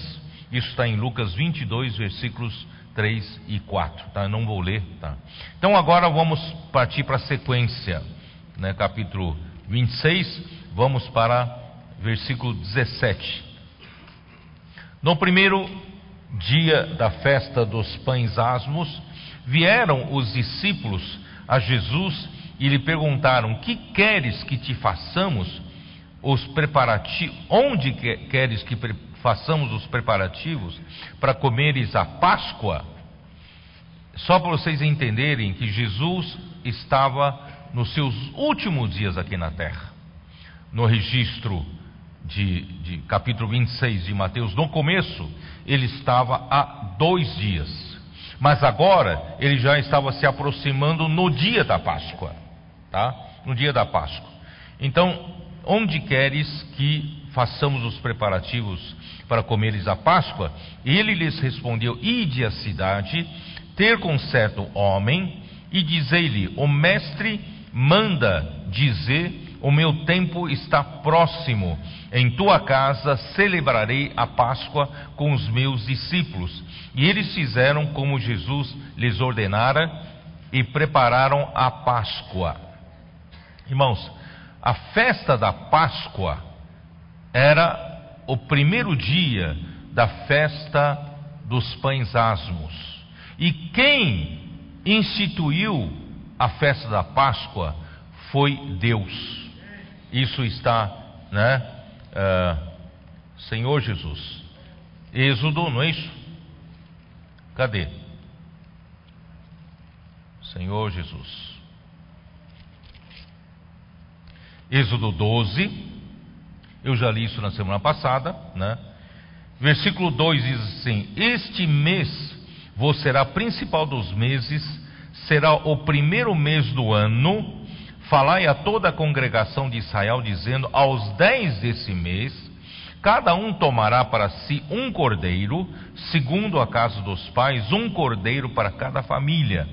Isso está em Lucas 22, versículos 3 e 4. Tá? Não vou ler. Tá? Então agora vamos partir para a sequência né, capítulo 26, vamos para versículo 17. No primeiro dia da festa dos pães asmos, vieram os discípulos a Jesus e lhe perguntaram: Que queres que te façamos os preparativos? Onde queres que façamos os preparativos para comeres a Páscoa? Só para vocês entenderem que Jesus estava nos seus últimos dias aqui na terra. No registro de, de capítulo 26 de Mateus, no começo, ele estava há dois dias, mas agora ele já estava se aproximando no dia da Páscoa, tá? No dia da Páscoa. Então, onde queres que façamos os preparativos para comeres a Páscoa? Ele lhes respondeu: Ide à cidade, ter com certo homem, e dizei-lhe: O mestre manda dizer: O meu tempo está próximo. Em tua casa celebrarei a Páscoa com os meus discípulos. E eles fizeram como Jesus lhes ordenara e prepararam a Páscoa. Irmãos, a festa da Páscoa era o primeiro dia da festa dos pães asmos. E quem instituiu a festa da Páscoa foi Deus. Isso está, né? Uh, Senhor Jesus. Êxodo, não é isso? Cadê? Senhor Jesus. Êxodo 12. Eu já li isso na semana passada, né? Versículo 2 diz assim: Este mês vos será principal dos meses, será o primeiro mês do ano. Falai a toda a congregação de Israel, dizendo: aos dez desse mês, cada um tomará para si um cordeiro, segundo a casa dos pais, um cordeiro para cada família.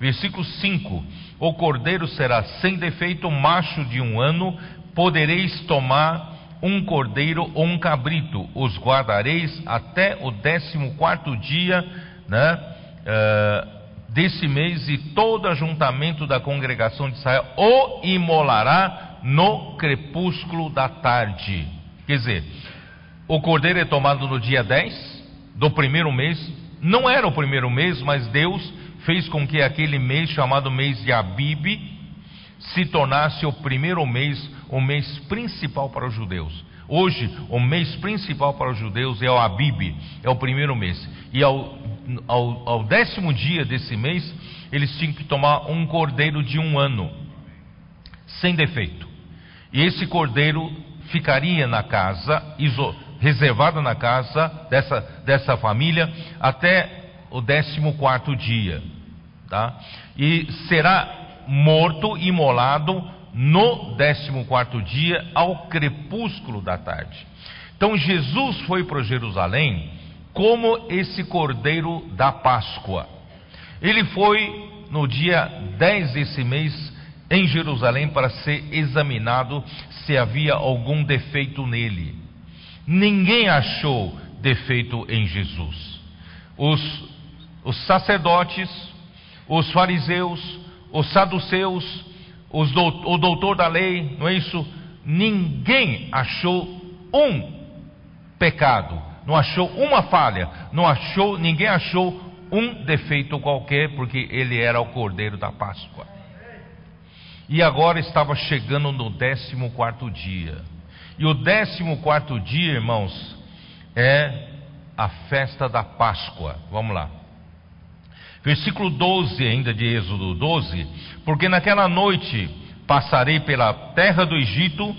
Versículo 5: O cordeiro será sem defeito, macho de um ano, podereis tomar um cordeiro ou um cabrito, os guardareis até o décimo quarto dia, né? Uh, desse mês e todo ajuntamento da congregação de Israel o imolará no crepúsculo da tarde. Quer dizer, o cordeiro é tomado no dia 10 do primeiro mês, não era o primeiro mês, mas Deus fez com que aquele mês chamado mês de Abib se tornasse o primeiro mês, o mês principal para os judeus. Hoje, o mês principal para os judeus é o Abib, é o primeiro mês. E ao ao, ao décimo dia desse mês, eles tinham que tomar um cordeiro de um ano, sem defeito. E esse cordeiro ficaria na casa, reservado na casa dessa, dessa família, até o décimo quarto dia. Tá? E será morto, imolado, no décimo quarto dia, ao crepúsculo da tarde. Então Jesus foi para Jerusalém como esse cordeiro da Páscoa. Ele foi no dia 10 desse mês em Jerusalém para ser examinado se havia algum defeito nele. Ninguém achou defeito em Jesus. Os, os sacerdotes, os fariseus, os saduceus, os do, o doutor da lei, não é isso? Ninguém achou um pecado não achou uma falha, não achou, ninguém achou um defeito qualquer, porque ele era o cordeiro da Páscoa. E agora estava chegando no 14 quarto dia. E o 14 quarto dia, irmãos, é a festa da Páscoa. Vamos lá. Versículo 12 ainda de Êxodo 12, porque naquela noite passarei pela terra do Egito,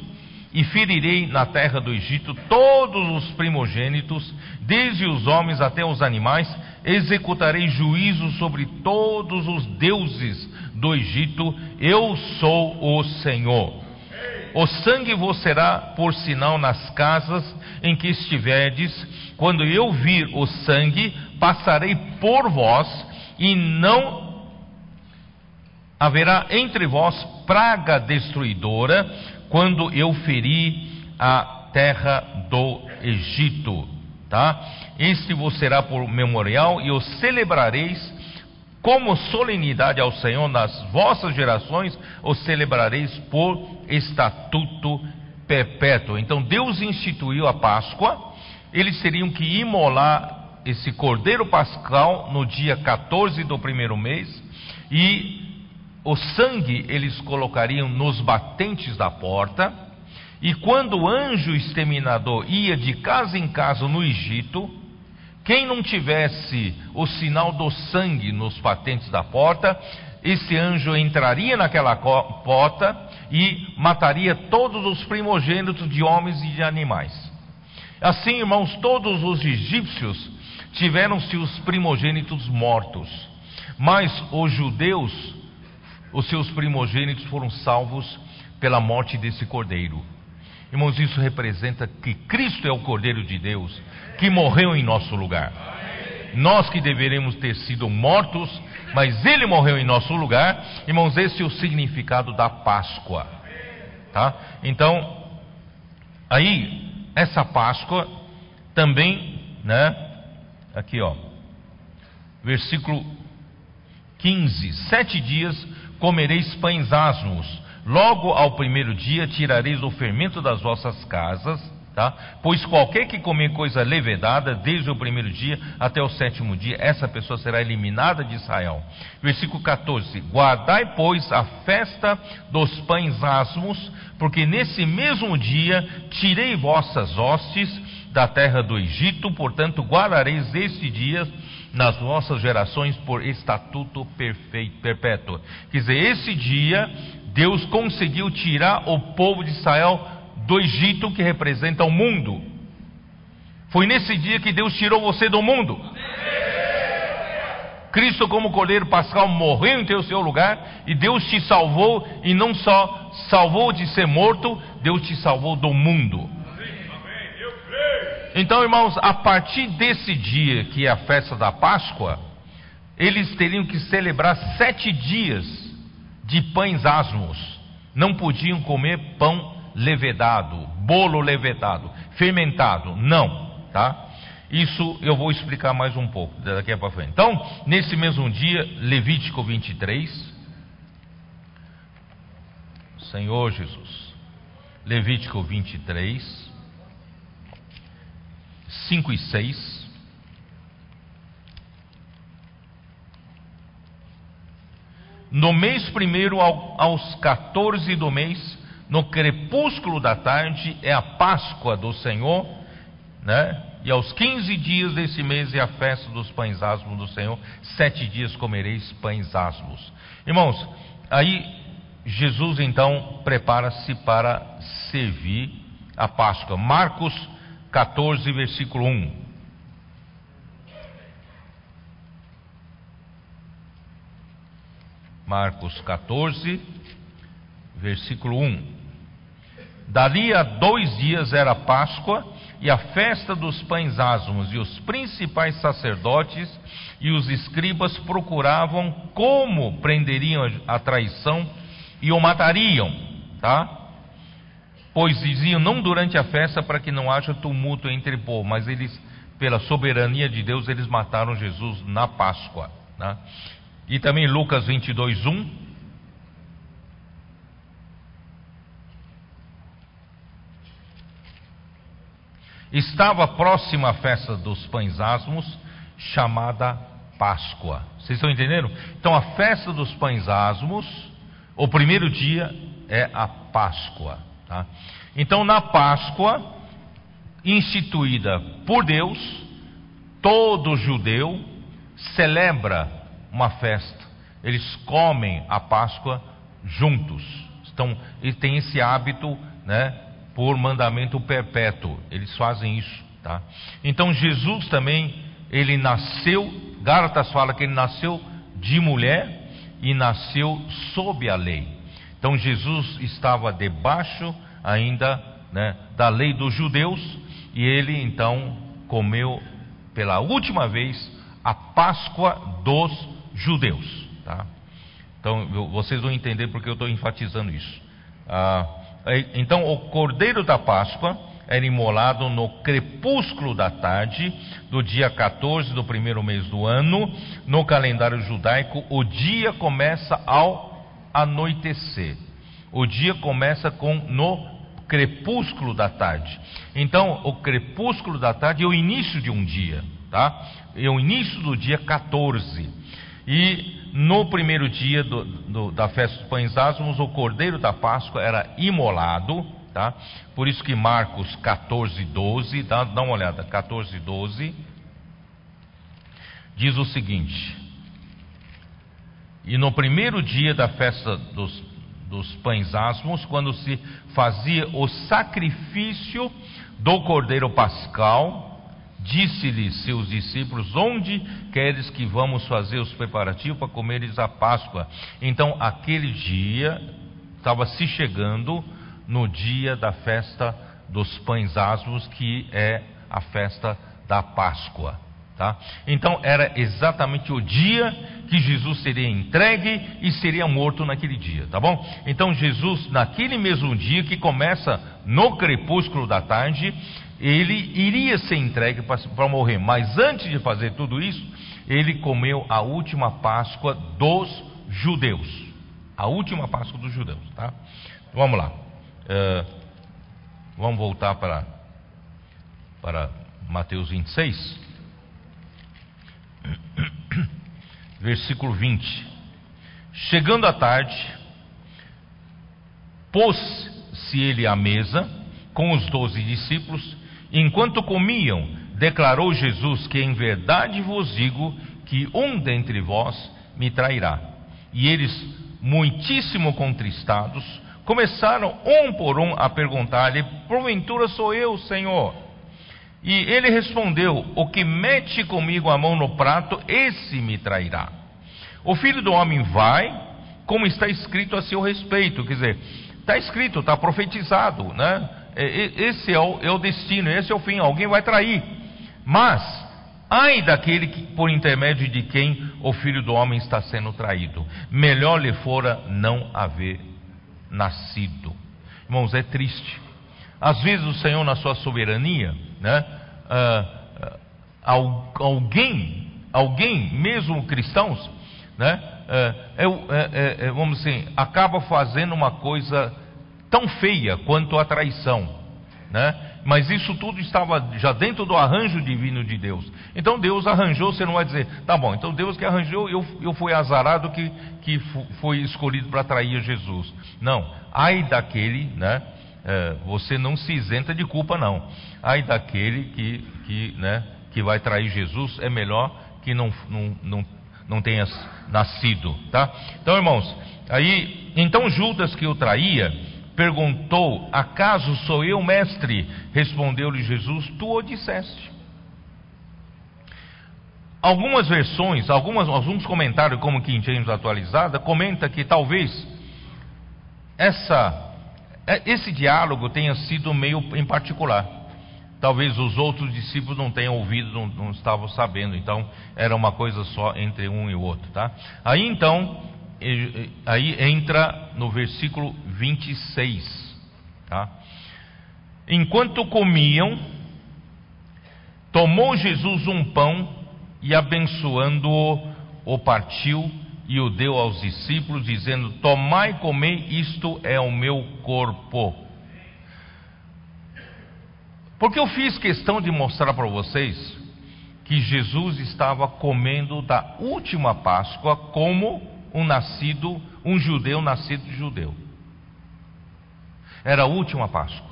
e ferirei na terra do Egito todos os primogênitos, desde os homens até os animais, executarei juízo sobre todos os deuses do Egito, eu sou o Senhor. O sangue vos será por sinal nas casas em que estiverdes, quando eu vir o sangue, passarei por vós, e não haverá entre vós praga destruidora, quando eu feri a terra do Egito, tá? Este vos será por memorial e o celebrareis como solenidade ao Senhor nas vossas gerações, o celebrareis por estatuto perpétuo. Então Deus instituiu a Páscoa, eles teriam que imolar esse cordeiro pascal no dia 14 do primeiro mês e o sangue eles colocariam nos batentes da porta, e quando o anjo exterminador ia de casa em casa no Egito, quem não tivesse o sinal do sangue nos batentes da porta, esse anjo entraria naquela porta e mataria todos os primogênitos de homens e de animais. Assim, irmãos, todos os egípcios tiveram seus primogênitos mortos, mas os judeus os seus primogênitos foram salvos pela morte desse cordeiro. Irmãos, isso representa que Cristo é o Cordeiro de Deus que morreu em nosso lugar. Nós que deveríamos ter sido mortos, mas ele morreu em nosso lugar. Irmãos, esse é o significado da Páscoa. Tá? Então, aí, essa Páscoa também, né? Aqui, ó. Versículo 15: Sete dias comereis pães asmos. Logo ao primeiro dia tirareis o fermento das vossas casas, tá? Pois qualquer que comer coisa levedada, desde o primeiro dia até o sétimo dia, essa pessoa será eliminada de Israel. Versículo 14: Guardai, pois, a festa dos pães asmos, porque nesse mesmo dia tirei vossas hostes da terra do Egito, portanto guardareis este dia nas vossas gerações por estatuto perfeito, perpétuo. Quer dizer, esse dia Deus conseguiu tirar o povo de Israel do Egito que representa o mundo. Foi nesse dia que Deus tirou você do mundo. Cristo, como cordeiro pascal, morreu em teu seu lugar e Deus te salvou, e não só salvou de ser morto, Deus te salvou do mundo. Então, irmãos, a partir desse dia, que é a festa da Páscoa, eles teriam que celebrar sete dias de pães asmos. Não podiam comer pão levedado, bolo levedado, fermentado. Não, tá? Isso eu vou explicar mais um pouco daqui para frente. Então, nesse mesmo dia, Levítico 23. Senhor Jesus. Levítico 23. 5 e 6. No mês primeiro, aos 14 do mês, no crepúsculo da tarde, é a Páscoa do Senhor, né? E aos 15 dias desse mês é a festa dos pães asmos do Senhor. Sete dias comereis pães asmos. Irmãos, aí Jesus então prepara-se para servir a Páscoa. Marcos 14, versículo 1. Marcos 14, versículo 1. Dali a dois dias era Páscoa e a festa dos pães asmos, e os principais sacerdotes e os escribas procuravam como prenderiam a traição e o matariam, tá? Pois diziam, não durante a festa, para que não haja tumulto entre o povo, mas eles, pela soberania de Deus, eles mataram Jesus na Páscoa, tá? E também Lucas 22, 1. Estava próxima a festa dos pães asmos, chamada Páscoa. Vocês estão entendendo? Então a festa dos pães asmos, o primeiro dia é a Páscoa. Tá? Então na Páscoa, instituída por Deus, todo judeu celebra uma festa. Eles comem a Páscoa juntos. Então, eles têm esse hábito, né, por mandamento perpétuo. Eles fazem isso, tá? Então Jesus também, ele nasceu, Gálatas fala que ele nasceu de mulher e nasceu sob a lei. Então Jesus estava debaixo ainda né, da lei dos judeus e ele então comeu pela última vez a Páscoa dos judeus, tá? Então vocês vão entender porque eu estou enfatizando isso. Ah, então o cordeiro da Páscoa era imolado no crepúsculo da tarde do dia 14 do primeiro mês do ano. No calendário judaico, o dia começa ao anoitecer. O dia começa com no crepúsculo da tarde. Então, o crepúsculo da tarde é o início de um dia, tá? É o início do dia 14. E no primeiro dia do, do, da festa dos pães asmos, o cordeiro da Páscoa era imolado, tá? Por isso que Marcos 14, 12, dá, dá uma olhada, 14, 12, diz o seguinte: E no primeiro dia da festa dos, dos pães asmos, quando se fazia o sacrifício do cordeiro pascal, Disse-lhe seus discípulos: Onde queres que vamos fazer os preparativos para comeres a Páscoa? Então, aquele dia estava se chegando no dia da festa dos pães asmos, que é a festa da Páscoa. Tá? Então, era exatamente o dia que Jesus seria entregue e seria morto naquele dia, tá bom? Então, Jesus, naquele mesmo dia que começa no crepúsculo da tarde, ele iria ser entregue para morrer, mas antes de fazer tudo isso, ele comeu a última Páscoa dos judeus. A última Páscoa dos judeus, tá? Vamos lá. Uh, vamos voltar para, para Mateus 26. <coughs> Versículo 20. Chegando à tarde, pôs-se ele à mesa com os doze discípulos Enquanto comiam, declarou Jesus que em verdade vos digo que um dentre vós me trairá. E eles, muitíssimo contristados, começaram um por um a perguntar-lhe: Porventura sou eu, Senhor? E ele respondeu: O que mete comigo a mão no prato, esse me trairá. O filho do homem vai, como está escrito a seu respeito. Quer dizer, está escrito, está profetizado, né? Esse é o, é o destino, esse é o fim. Alguém vai trair. Mas, ai daquele que, por intermédio de quem o filho do homem está sendo traído. Melhor lhe fora não haver nascido. Irmãos, é triste. Às vezes o Senhor, na sua soberania, né, ah, ah, alguém, alguém, mesmo cristãos, né, ah, é, é, é, vamos assim, acaba fazendo uma coisa tão feia quanto a traição, né? Mas isso tudo estava já dentro do arranjo divino de Deus. Então Deus arranjou, você não vai dizer, tá bom, então Deus que arranjou, eu, eu fui azarado que, que foi escolhido para trair Jesus. Não, ai daquele, né? É, você não se isenta de culpa, não. Ai daquele que, que, né, que vai trair Jesus, é melhor que não, não, não, não tenha nascido, tá? Então, irmãos, aí, então Judas que o traía, perguntou: Acaso sou eu, mestre? Respondeu-lhe Jesus: Tu o disseste. Algumas versões, algumas, alguns comentários, como King James atualizada, comenta que talvez essa, esse diálogo tenha sido meio em particular. Talvez os outros discípulos não tenham ouvido, não, não estavam sabendo. Então era uma coisa só entre um e o outro, tá? Aí então aí entra no versículo 26. Tá? Enquanto comiam, tomou Jesus um pão e, abençoando-o, o partiu e o deu aos discípulos, dizendo: Tomai e comei, isto é o meu corpo. Porque eu fiz questão de mostrar para vocês que Jesus estava comendo da última Páscoa como um nascido, um judeu nascido de judeu. Era a última Páscoa.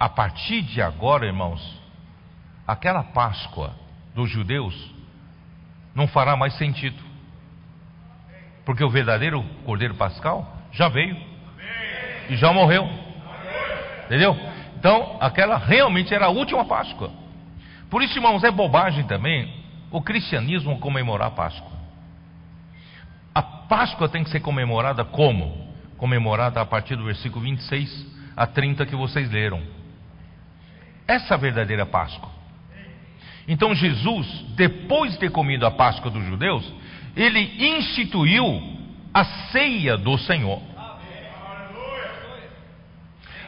A partir de agora, irmãos, aquela Páscoa dos judeus não fará mais sentido. Porque o verdadeiro Cordeiro Pascal já veio e já morreu. Entendeu? Então, aquela realmente era a última Páscoa. Por isso, irmãos, é bobagem também o cristianismo comemorar a Páscoa. A Páscoa tem que ser comemorada como? Comemorada a partir do versículo 26 a 30 que vocês leram. Essa é a verdadeira Páscoa. Então Jesus, depois de ter comido a Páscoa dos judeus, ele instituiu a ceia do Senhor.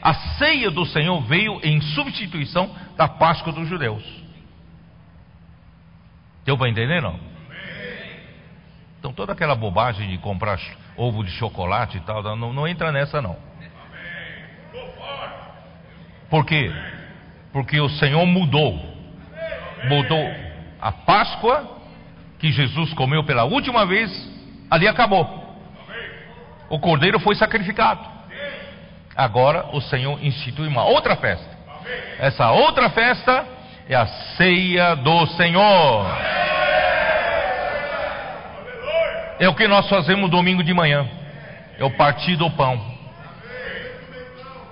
A ceia do Senhor veio em substituição da Páscoa dos judeus. Deu para entender não? Então toda aquela bobagem de comprar ovo de chocolate e tal, não, não entra nessa não. Por quê? Porque o Senhor mudou. Mudou a Páscoa que Jesus comeu pela última vez, ali acabou. O cordeiro foi sacrificado. Agora o Senhor institui uma outra festa. Essa outra festa é a ceia do Senhor. É o que nós fazemos domingo de manhã. É o partir do pão.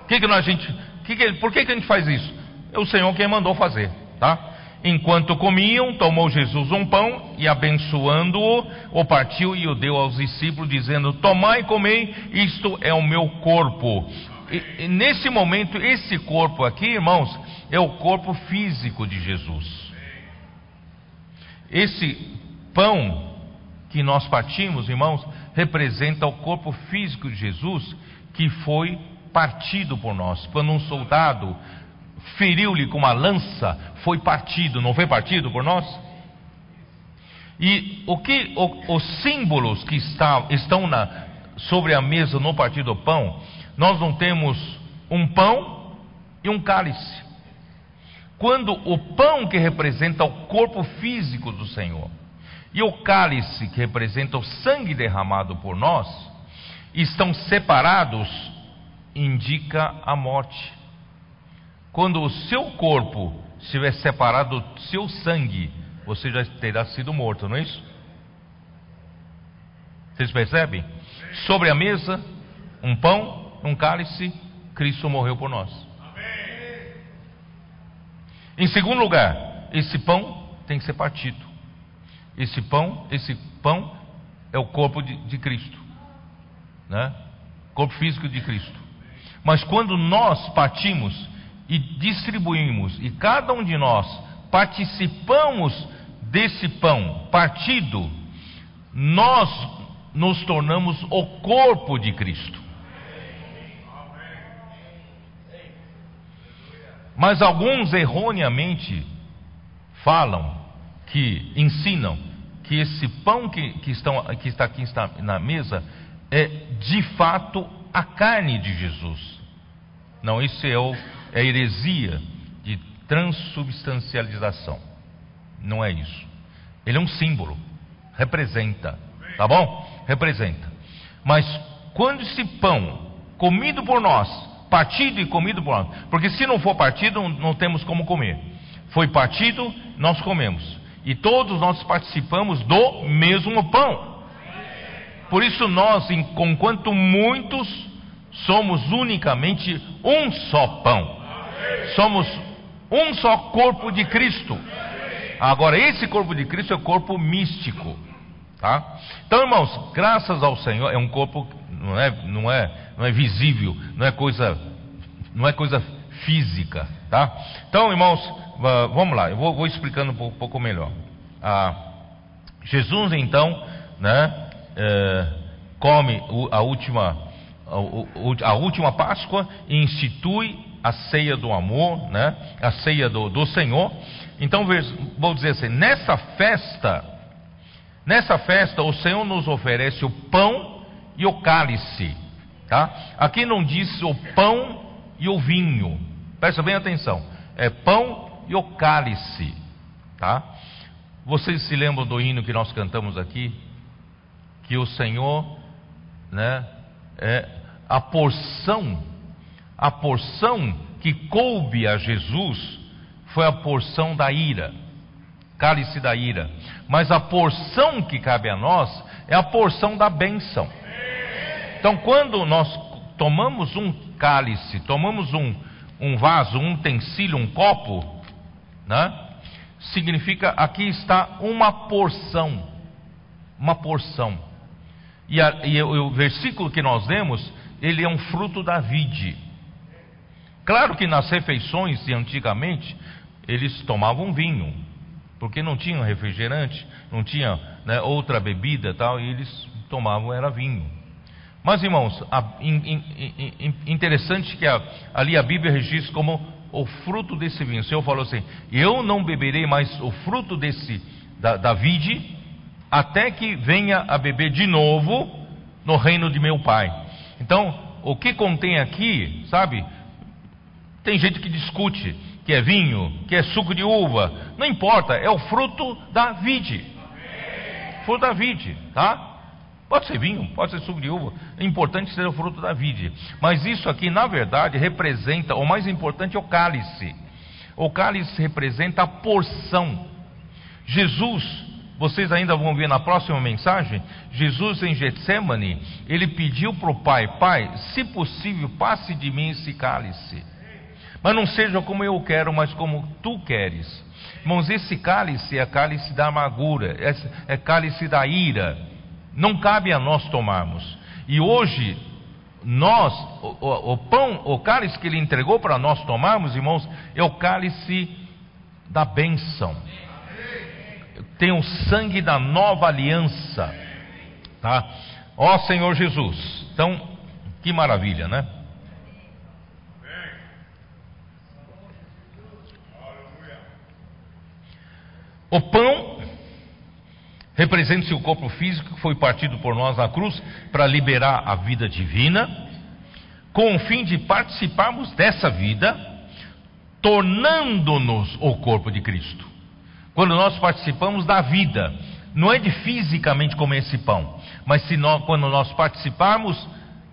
Que que nós, gente, que que, por que, que a gente faz isso? É o Senhor quem mandou fazer, tá? Enquanto comiam, tomou Jesus um pão e, abençoando-o, o partiu e o deu aos discípulos, dizendo: Tomai e comei, isto é o meu corpo. E, e nesse momento, esse corpo aqui, irmãos, é o corpo físico de Jesus. Esse pão que nós partimos, irmãos, representa o corpo físico de Jesus que foi partido por nós. Quando um soldado feriu-lhe com uma lança, foi partido, não foi partido por nós? E o que o, os símbolos que está, estão na, sobre a mesa no partido do pão, nós não temos um pão e um cálice. Quando o pão que representa o corpo físico do Senhor, e o cálice, que representa o sangue derramado por nós, estão separados, indica a morte. Quando o seu corpo estiver separado do seu sangue, você já terá sido morto, não é isso? Vocês percebem? Sobre a mesa, um pão, um cálice, Cristo morreu por nós. Em segundo lugar, esse pão tem que ser partido. Esse pão, esse pão é o corpo de, de Cristo, né? Corpo físico de Cristo. Mas quando nós partimos e distribuímos, e cada um de nós participamos desse pão partido, nós nos tornamos o corpo de Cristo. Mas alguns erroneamente falam que ensinam que esse pão que, que, estão, que está aqui na mesa é de fato a carne de Jesus. Não, isso é, o, é heresia de transubstancialização. Não é isso. Ele é um símbolo, representa, tá bom? Representa. Mas quando esse pão, comido por nós, partido e comido por nós, porque se não for partido, não temos como comer. Foi partido, nós comemos. E todos nós participamos do mesmo pão. Por isso nós, enquanto muitos, somos unicamente um só pão. Somos um só corpo de Cristo. Agora, esse corpo de Cristo é o corpo místico. Tá? Então, irmãos, graças ao Senhor, é um corpo não é, não é, não é visível, não é coisa, não é coisa física, tá? Então, irmãos, vamos lá, eu vou, vou explicando um pouco, melhor. Ah, Jesus, então, né, é, come a última, a, a última Páscoa e institui a ceia do amor, né, a ceia do, do Senhor. Então, vou dizer assim: nessa festa, nessa festa, o Senhor nos oferece o pão e o cálice, tá? Aqui não diz o pão e o vinho, presta bem atenção, é pão e o cálice, tá? Vocês se lembram do hino que nós cantamos aqui? Que o Senhor, né, é a porção, a porção que coube a Jesus foi a porção da ira, cálice da ira. Mas a porção que cabe a nós é a porção da bênção. Então, quando nós tomamos um cálice, tomamos um, um vaso, um utensílio, um copo, né? significa aqui está uma porção. Uma porção. E, a, e o, o versículo que nós lemos, ele é um fruto da vide. Claro que nas refeições de antigamente, eles tomavam vinho, porque não tinham refrigerante, não tinha né, outra bebida tal, e eles tomavam era vinho. Mas irmãos, a, in, in, in, interessante que a, ali a Bíblia registra como o fruto desse vinho. O Senhor falou assim: Eu não beberei mais o fruto desse da, da vide, até que venha a beber de novo no reino de meu Pai. Então, o que contém aqui, sabe? Tem gente que discute que é vinho, que é suco de uva, não importa, é o fruto da vide. Fruto da vide, tá? Pode ser vinho, pode ser suco de uva. É importante ser o fruto da vide. Mas isso aqui, na verdade, representa, o mais importante é o cálice. O cálice representa a porção. Jesus, vocês ainda vão ver na próxima mensagem, Jesus em Getsemane, ele pediu para o Pai, Pai, se possível, passe de mim esse cálice. Mas não seja como eu quero, mas como tu queres. Irmãos, esse cálice é cálice da amargura, é, é cálice da ira. Não cabe a nós tomarmos. E hoje, nós, o, o, o pão, o cálice que ele entregou para nós tomarmos, irmãos, é o cálice da bênção. Tem o sangue da nova aliança. Tá? Ó Senhor Jesus. Então, que maravilha, né? O pão representa o corpo físico que foi partido por nós na cruz para liberar a vida divina, com o fim de participarmos dessa vida, tornando-nos o corpo de Cristo. Quando nós participamos da vida, não é de fisicamente comer esse pão, mas se nós, quando nós participarmos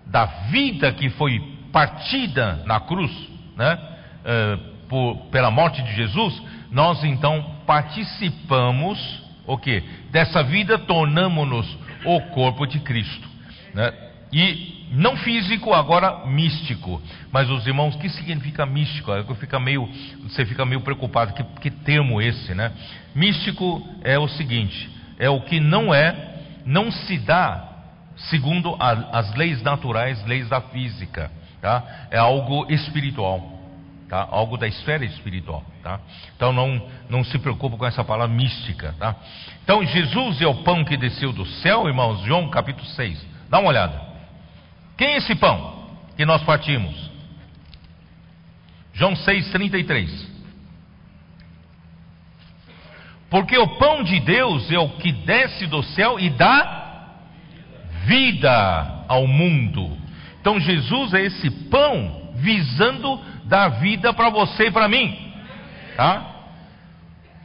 da vida que foi partida na cruz, né, uh, por, pela morte de Jesus, nós então participamos o que? Dessa vida tornamos-nos o corpo de Cristo. Né? E não físico, agora místico. Mas os irmãos, o que significa místico? É fica meio, você fica meio preocupado. Que, que termo esse, né? Místico é o seguinte: é o que não é, não se dá segundo a, as leis naturais, leis da física. Tá? É algo espiritual. Tá? Algo da esfera espiritual. Tá? Então não, não se preocupe com essa palavra mística. Tá? Então Jesus é o pão que desceu do céu, irmãos, João capítulo 6. Dá uma olhada. Quem é esse pão que nós partimos? João 6,33. Porque o pão de Deus é o que desce do céu e dá vida ao mundo. Então Jesus é esse pão visando dar vida para você e para mim. Tá?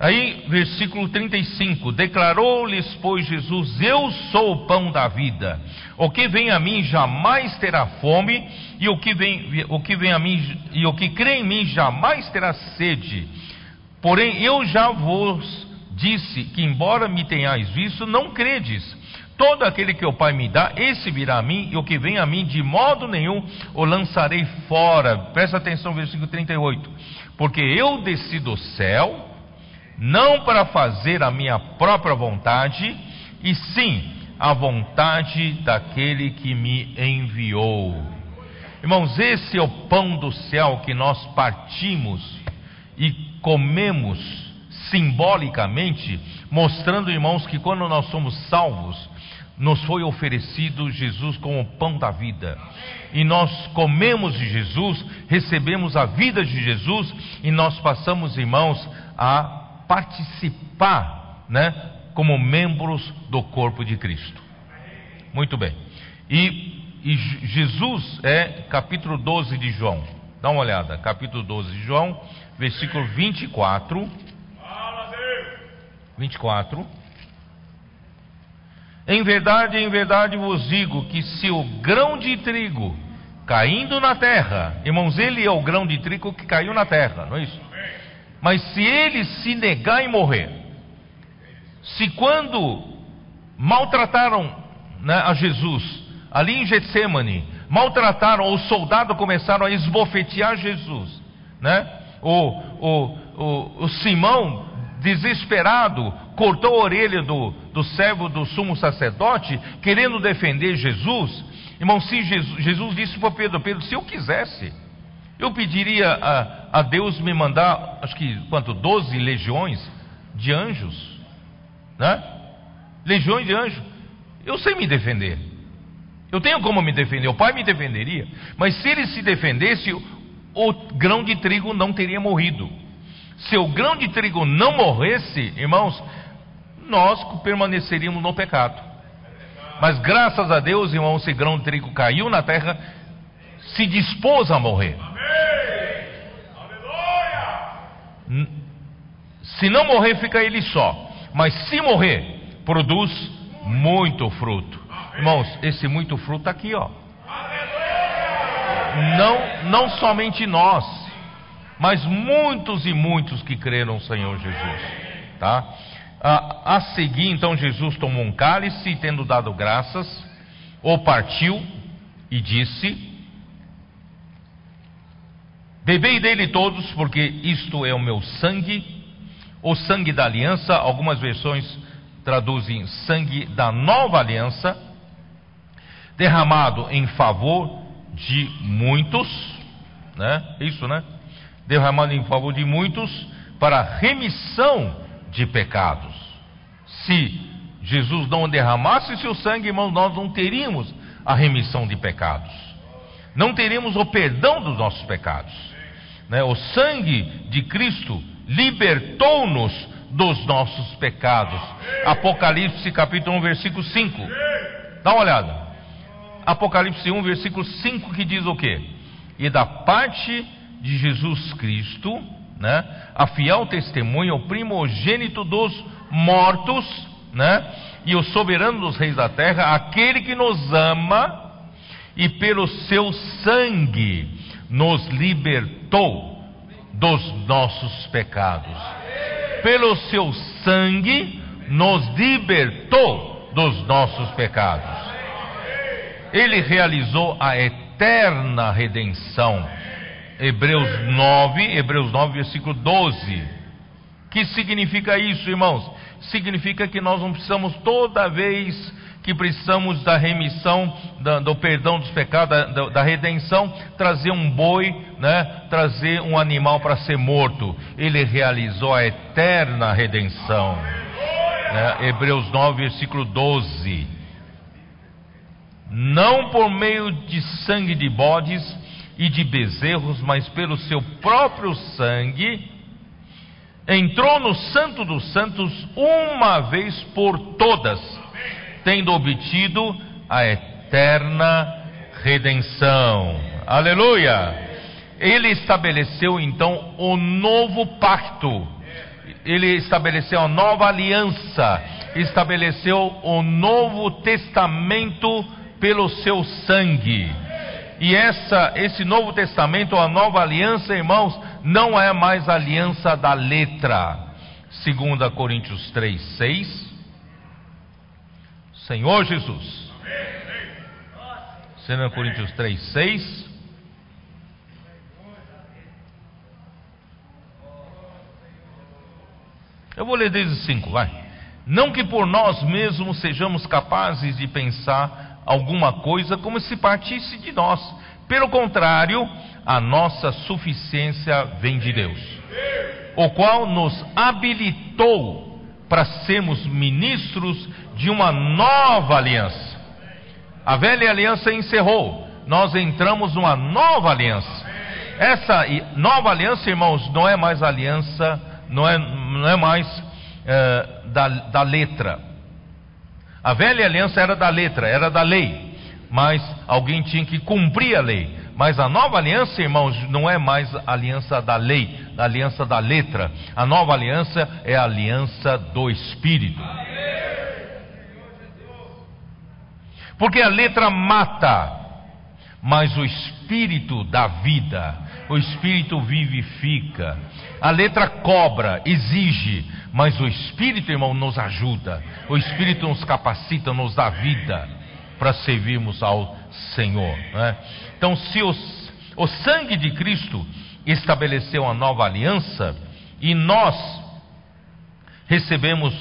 Aí, versículo 35: Declarou-lhes, pois, Jesus: Eu sou o pão da vida. O que vem a mim jamais terá fome, e o que vem, o que vem a mim e o que crê em mim jamais terá sede. Porém, eu já vos disse que, embora me tenhais visto, não credes. Todo aquele que o Pai me dá, esse virá a mim, e o que vem a mim, de modo nenhum o lançarei fora. Presta atenção, versículo 38. Porque eu desci do céu, não para fazer a minha própria vontade, e sim a vontade daquele que me enviou. Irmãos, esse é o pão do céu que nós partimos e comemos simbolicamente, mostrando, irmãos, que quando nós somos salvos, nos foi oferecido Jesus como o pão da vida. E nós comemos de Jesus, recebemos a vida de Jesus e nós passamos, irmãos, a participar, né, como membros do corpo de Cristo. Muito bem. E, e Jesus é capítulo 12 de João. Dá uma olhada, capítulo 12 de João, versículo 24. 24. Em verdade, em verdade vos digo que se o grão de trigo caindo na terra, irmãos, ele é o grão de trigo que caiu na terra, não é isso? Mas se ele se negar e morrer, se quando maltrataram né, a Jesus, ali em Getsemane, maltrataram, os soldados começaram a esbofetear Jesus, né? O, o, o, o Simão, desesperado, cortou a orelha do, do servo do sumo sacerdote, querendo defender Jesus. Irmão, se Jesus, Jesus disse para Pedro: Pedro, se eu quisesse, eu pediria a, a Deus me mandar, acho que quanto? Doze legiões de anjos, né? Legiões de anjos. Eu sei me defender. Eu tenho como me defender. O pai me defenderia. Mas se ele se defendesse, o grão de trigo não teria morrido. Se o grão de trigo não morresse, irmãos, nós permaneceríamos no pecado. Mas graças a Deus, irmãos, esse grão de trigo caiu na terra, se dispôs a morrer. Se não morrer, fica ele só. Mas se morrer, produz muito fruto. Irmãos, esse muito fruto está aqui, ó. Não, não somente nós, mas muitos e muitos que creram no Senhor Jesus, tá? A, a seguir, então, Jesus tomou um cálice e, tendo dado graças, o partiu e disse: Bebei dele todos, porque isto é o meu sangue, o sangue da aliança. Algumas versões traduzem sangue da nova aliança, derramado em favor de muitos, né? Isso, né? Derramado em favor de muitos para remissão de pecados. Se Jesus não derramasse seu sangue, irmãos, nós não teríamos a remissão de pecados, não teríamos o perdão dos nossos pecados. Né? O sangue de Cristo libertou-nos dos nossos pecados. Apocalipse capítulo 1, versículo 5. Dá uma olhada. Apocalipse 1, versículo 5, que diz o quê? E da parte de Jesus Cristo, né? A fiel testemunha, o primogênito dos mortos, né? E o soberano dos reis da terra, aquele que nos ama e pelo seu sangue nos libertou dos nossos pecados. Pelo seu sangue nos libertou dos nossos pecados. Ele realizou a eterna redenção. Hebreus 9, Hebreus 9, versículo 12. Que significa isso, irmãos? Significa que nós não precisamos toda vez que precisamos da remissão, da, do perdão dos pecados, da, da, redenção, trazer um boi, né, trazer um animal para ser morto. Ele realizou a eterna redenção. Né? Hebreus 9, versículo 12. Não por meio de sangue de bodes e de bezerros, mas pelo seu próprio sangue, entrou no Santo dos Santos uma vez por todas tendo obtido a eterna redenção. Aleluia! Ele estabeleceu então o novo pacto, ele estabeleceu a nova aliança, estabeleceu o novo testamento pelo seu sangue. E essa, esse novo testamento, a nova aliança, irmãos, não é mais aliança da letra. 2 Coríntios 3, 6 Senhor Jesus. 2 Coríntios 3, 6. Eu vou ler desde 5, vai. Não que por nós mesmos sejamos capazes de pensar alguma coisa como se partisse de nós. Pelo contrário, a nossa suficiência vem de Deus, o qual nos habilitou para sermos ministros de uma nova aliança. A velha aliança encerrou, nós entramos numa nova aliança. Essa nova aliança, irmãos, não é mais aliança, não é, não é mais é, da, da letra. A velha aliança era da letra, era da lei, mas alguém tinha que cumprir a lei. Mas a nova aliança, irmãos, não é mais a aliança da lei, a aliança da letra. A nova aliança é a aliança do Espírito. Porque a letra mata, mas o espírito dá vida, o espírito vivifica. A letra cobra, exige, mas o espírito, irmão, nos ajuda. O espírito nos capacita, nos dá vida para servirmos ao Senhor. Né? Então, se os, o sangue de Cristo estabeleceu a nova aliança e nós recebemos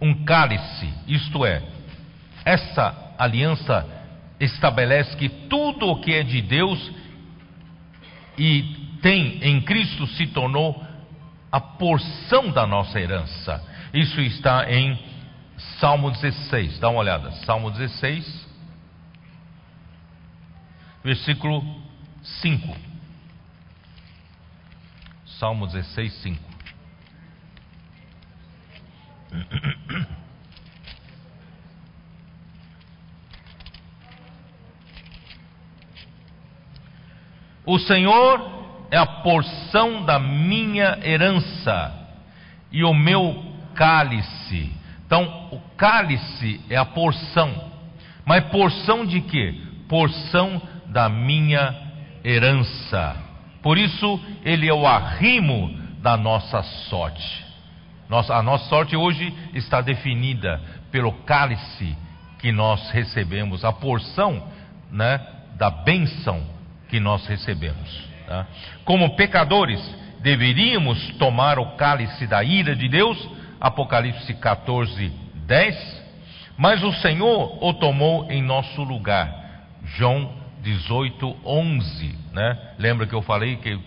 um cálice, isto é, essa aliança estabelece que tudo o que é de Deus e tem em Cristo se tornou a porção da nossa herança. Isso está em Salmo 16. Dá uma olhada. Salmo 16, versículo 5. Salmo 16, 5. <clears throat> O Senhor é a porção da minha herança e o meu cálice. Então, o cálice é a porção. Mas porção de quê? Porção da minha herança. Por isso, ele é o arrimo da nossa sorte. Nossa, a nossa sorte hoje está definida pelo cálice que nós recebemos, a porção né, da bênção que nós recebemos. Tá? Como pecadores, deveríamos tomar o cálice da ira de Deus, Apocalipse 14, 10. Mas o Senhor o tomou em nosso lugar, João 18, 11. Né? Lembra que eu falei que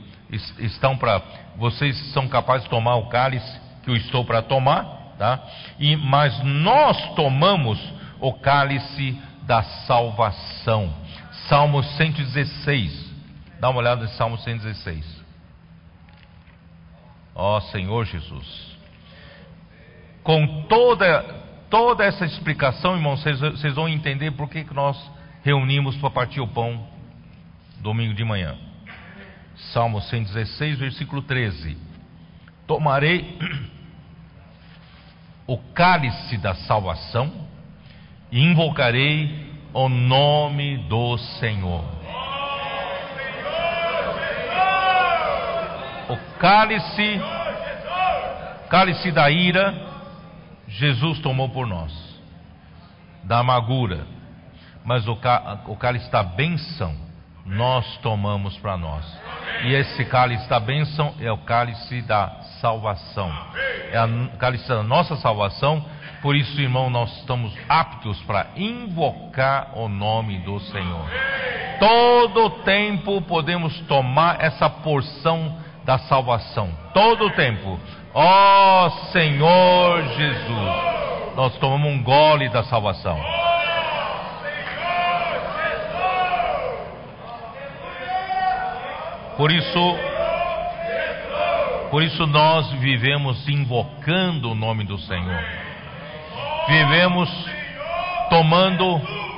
estão para vocês são capazes de tomar o cálice que eu estou para tomar, tá? E mas nós tomamos o cálice da salvação. Salmo 116. Dá uma olhada em Salmo 116. Ó oh, Senhor Jesus. Com toda, toda essa explicação, irmãos, vocês, vão entender por que, que nós reunimos para partir o pão domingo de manhã. Salmo 116, versículo 13. Tomarei o cálice da salvação e invocarei o nome do Senhor. O cálice, cálice da ira, Jesus tomou por nós, da amargura. mas o, ca, o cálice da bênção nós tomamos para nós. E esse cálice da bênção é o cálice da salvação. É o cálice da nossa salvação. Por isso, irmão, nós estamos aptos para invocar o nome do Senhor. Todo tempo podemos tomar essa porção da salvação. Todo tempo. Ó oh, Senhor Jesus. Nós tomamos um gole da salvação. Por isso, por isso nós vivemos invocando o nome do Senhor. Vivemos tomando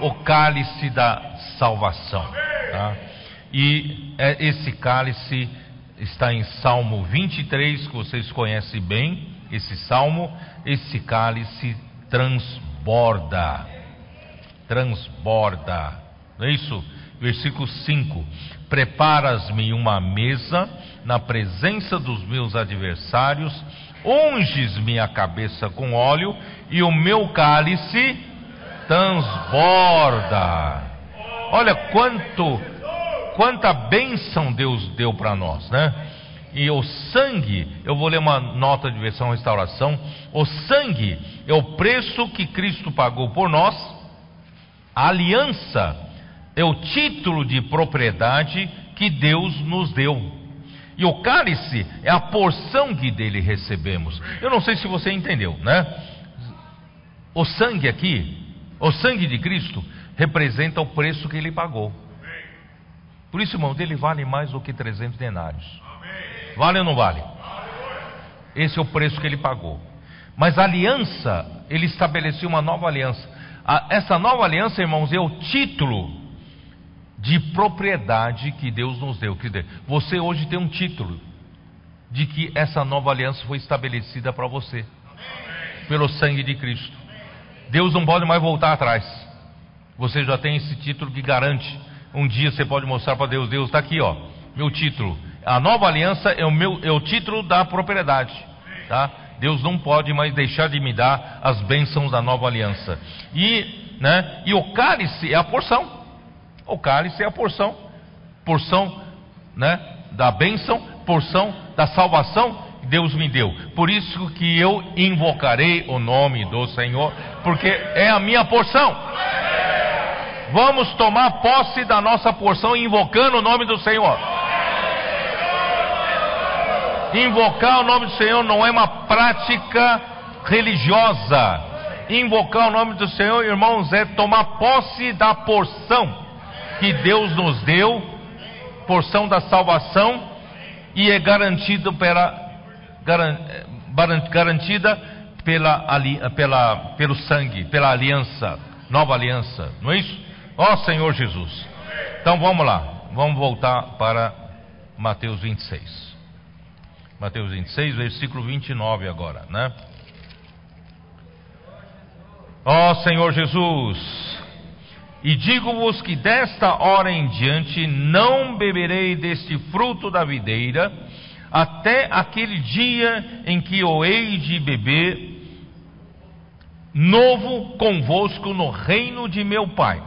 o cálice da salvação. Tá? E é, esse cálice está em Salmo 23, que vocês conhecem bem, esse salmo, esse cálice transborda. Transborda. Não é isso? Versículo 5: Preparas-me uma mesa na presença dos meus adversários, unges-me a cabeça com óleo, e o meu cálice transborda. Olha quanto quanta bênção Deus deu para nós, né? E o sangue, eu vou ler uma nota de versão restauração. O sangue é o preço que Cristo pagou por nós. A aliança é o título de propriedade que Deus nos deu. E o cálice é a porção que dele recebemos. Eu não sei se você entendeu, né? O sangue aqui, o sangue de Cristo, representa o preço que ele pagou. Por isso, irmão, dele vale mais do que 300 denários. Vale ou não vale? Esse é o preço que ele pagou. Mas a aliança, ele estabeleceu uma nova aliança. essa nova aliança, irmãos, é o título de propriedade que Deus nos deu. Quer dizer, você hoje tem um título de que essa nova aliança foi estabelecida para você, pelo sangue de Cristo. Deus não pode mais voltar atrás. Você já tem esse título que garante um dia você pode mostrar para Deus: Deus está aqui, ó, meu título. A nova aliança é o, meu, é o título da propriedade. Tá? Deus não pode mais deixar de me dar as bênçãos da nova aliança. E, né, e o cálice é a porção. O cálice é a porção. Porção né, da bênção, porção da salvação Deus me deu. Por isso que eu invocarei o nome do Senhor, porque é a minha porção. Vamos tomar posse da nossa porção invocando o nome do Senhor. Invocar o nome do Senhor não é uma prática religiosa. Invocar o nome do Senhor, irmãos, é tomar posse da porção que Deus nos deu, porção da salvação, e é garantido pela, garantida pela, pela, pelo sangue, pela aliança, nova aliança, não é isso? Ó Senhor Jesus. Então vamos lá, vamos voltar para Mateus 26. Mateus 26, versículo 29 agora, né? Ó Senhor Jesus, e digo-vos que desta hora em diante não beberei deste fruto da videira, até aquele dia em que o hei de beber novo convosco no reino de meu Pai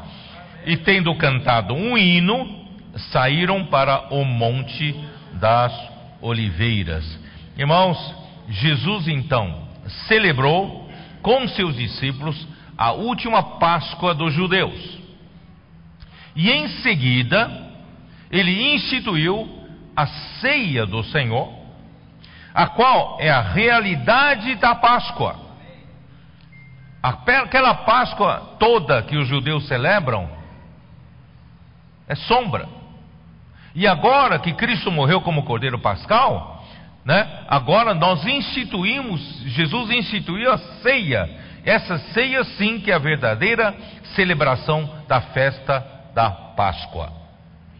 e tendo cantado um hino, saíram para o Monte das Oliveiras. Irmãos, Jesus então celebrou com seus discípulos a última Páscoa dos judeus. E em seguida, ele instituiu a ceia do Senhor, a qual é a realidade da Páscoa. Aquela Páscoa toda que os judeus celebram é sombra. E agora que Cristo morreu como Cordeiro Pascal, né? Agora nós instituímos, Jesus instituiu a ceia. Essa ceia sim que é a verdadeira celebração da festa da Páscoa,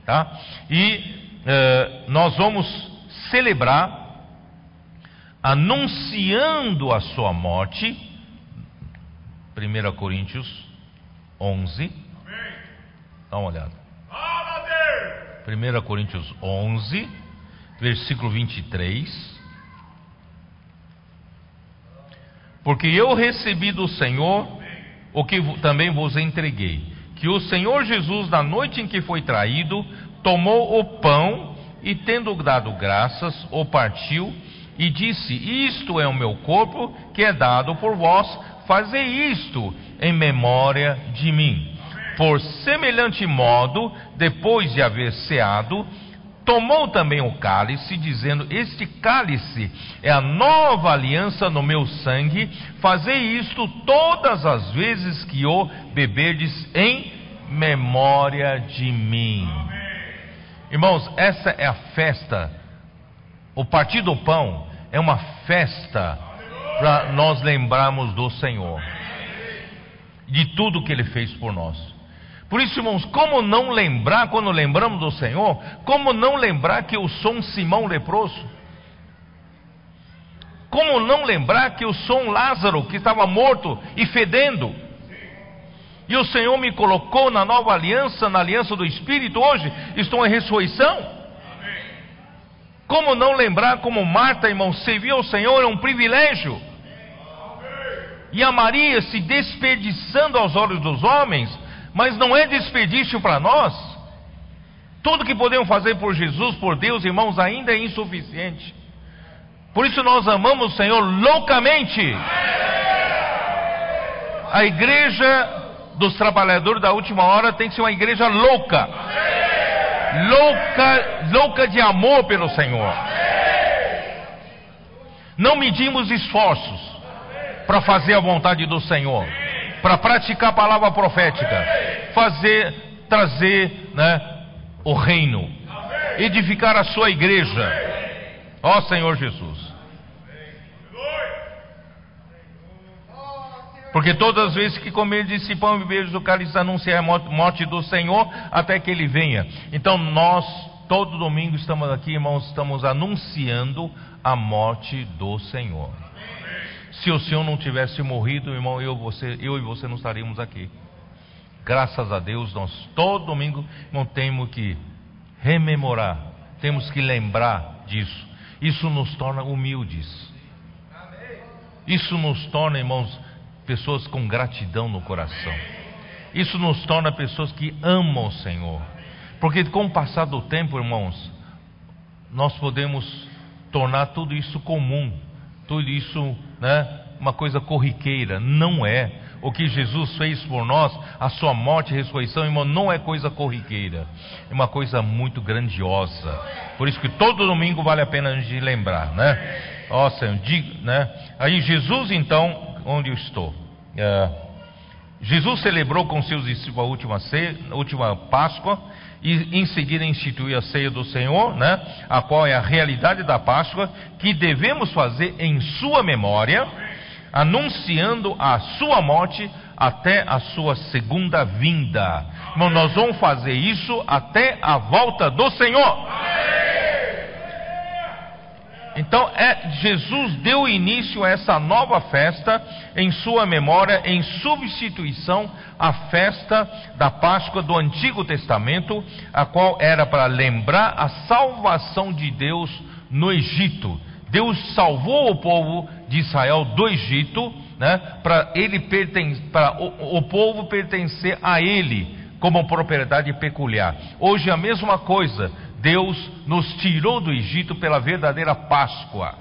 tá? E eh, nós vamos celebrar anunciando a sua morte. 1 Coríntios 11. Dá uma olhada. 1 Coríntios 11, versículo 23. Porque eu recebi do Senhor o que também vos entreguei, que o Senhor Jesus, na noite em que foi traído, tomou o pão e, tendo dado graças, o partiu e disse: Isto é o meu corpo que é dado por vós, fazei isto em memória de mim. Por semelhante modo, depois de haver ceado, tomou também o cálice, dizendo: Este cálice é a nova aliança no meu sangue, fazei isto todas as vezes que o beberdes em memória de mim. Irmãos, essa é a festa. O partir do pão é uma festa para nós lembrarmos do Senhor, de tudo que Ele fez por nós. Por isso, irmãos, como não lembrar, quando lembramos do Senhor, como não lembrar que eu sou um Simão leproso? Como não lembrar que eu sou um Lázaro que estava morto e fedendo? E o Senhor me colocou na nova aliança, na aliança do Espírito, hoje estou em ressurreição. Como não lembrar como Marta, irmão, servir ao Senhor é um privilégio. E a Maria se desperdiçando aos olhos dos homens, mas não é desperdício para nós. Tudo que podemos fazer por Jesus, por Deus, irmãos, ainda é insuficiente. Por isso nós amamos o Senhor loucamente. A igreja dos trabalhadores da última hora tem que ser uma igreja louca. Louca, louca de amor pelo Senhor. Não medimos esforços para fazer a vontade do Senhor, para praticar a palavra profética, fazer, trazer né, o reino, edificar a sua igreja. Ó Senhor Jesus. Porque todas as vezes que comer desse pão e beber do cálice anunciar a morte do Senhor até que ele venha. Então nós, todo domingo, estamos aqui, irmãos, estamos anunciando a morte do Senhor. Se o Senhor não tivesse morrido, irmão, eu, você, eu e você não estaríamos aqui. Graças a Deus, nós todo domingo não temos que rememorar, temos que lembrar disso. Isso nos torna humildes. Isso nos torna, irmãos, pessoas com gratidão no coração. Isso nos torna pessoas que amam o Senhor. Porque com o passar do tempo, irmãos, nós podemos tornar tudo isso comum, tudo isso, né, uma coisa corriqueira. Não é. O que Jesus fez por nós, a sua morte e ressurreição, irmão, não é coisa corriqueira. É uma coisa muito grandiosa. Por isso que todo domingo vale a pena a gente lembrar, né? Ó Senhor, diga, né? Aí Jesus então onde eu estou. É, Jesus celebrou com seus discípulos a última, a última Páscoa e em seguida instituiu a ceia do Senhor, né, a qual é a realidade da Páscoa que devemos fazer em sua memória, anunciando a sua morte até a sua segunda vinda. Irmão, nós vamos fazer isso até a volta do Senhor. Então, é, Jesus deu início a essa nova festa em sua memória, em substituição à festa da Páscoa do Antigo Testamento, a qual era para lembrar a salvação de Deus no Egito. Deus salvou o povo de Israel do Egito, né, para ele para o, o povo pertencer a ele como propriedade peculiar. Hoje a mesma coisa. Deus nos tirou do Egito pela verdadeira Páscoa.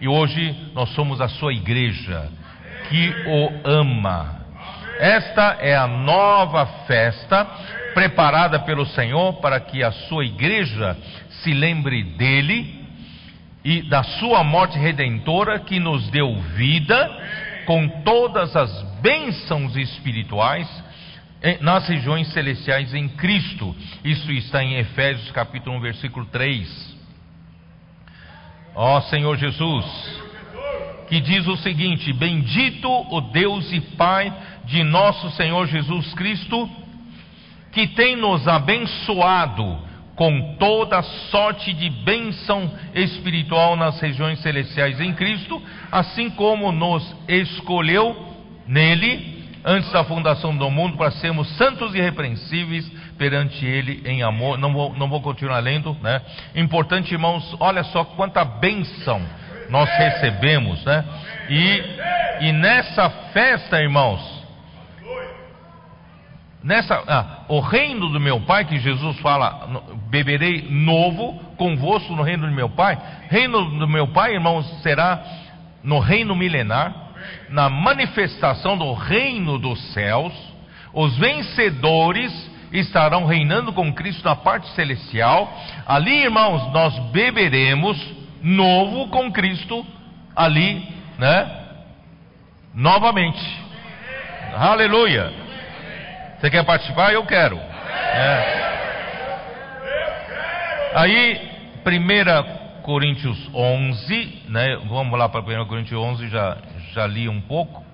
E hoje nós somos a sua igreja que o ama. Esta é a nova festa preparada pelo Senhor para que a sua igreja se lembre dele e da sua morte redentora que nos deu vida com todas as bênçãos espirituais nas regiões celestiais em Cristo. Isso está em Efésios capítulo 1, versículo 3. Ó Senhor Jesus, que diz o seguinte: Bendito o Deus e Pai de nosso Senhor Jesus Cristo, que tem nos abençoado com toda sorte de bênção espiritual nas regiões celestiais em Cristo, assim como nos escolheu nele antes da fundação do mundo, para sermos santos e irrepreensíveis perante Ele em amor. Não vou, não vou continuar lendo, né? Importante, irmãos, olha só quanta bênção nós recebemos, né? E, e nessa festa, irmãos, nessa ah, o reino do meu pai que Jesus fala, beberei novo convosco no reino do meu pai. Reino do meu pai, irmãos, será no reino milenar, na manifestação do reino dos céus. Os vencedores estarão reinando com Cristo na parte celestial. Ali, irmãos, nós beberemos novo com Cristo ali, né? Novamente. Aleluia. Você quer participar? Eu quero. É. Aí, 1 Coríntios 11, né? Vamos lá para 1 Coríntios 11, já, já li um pouco.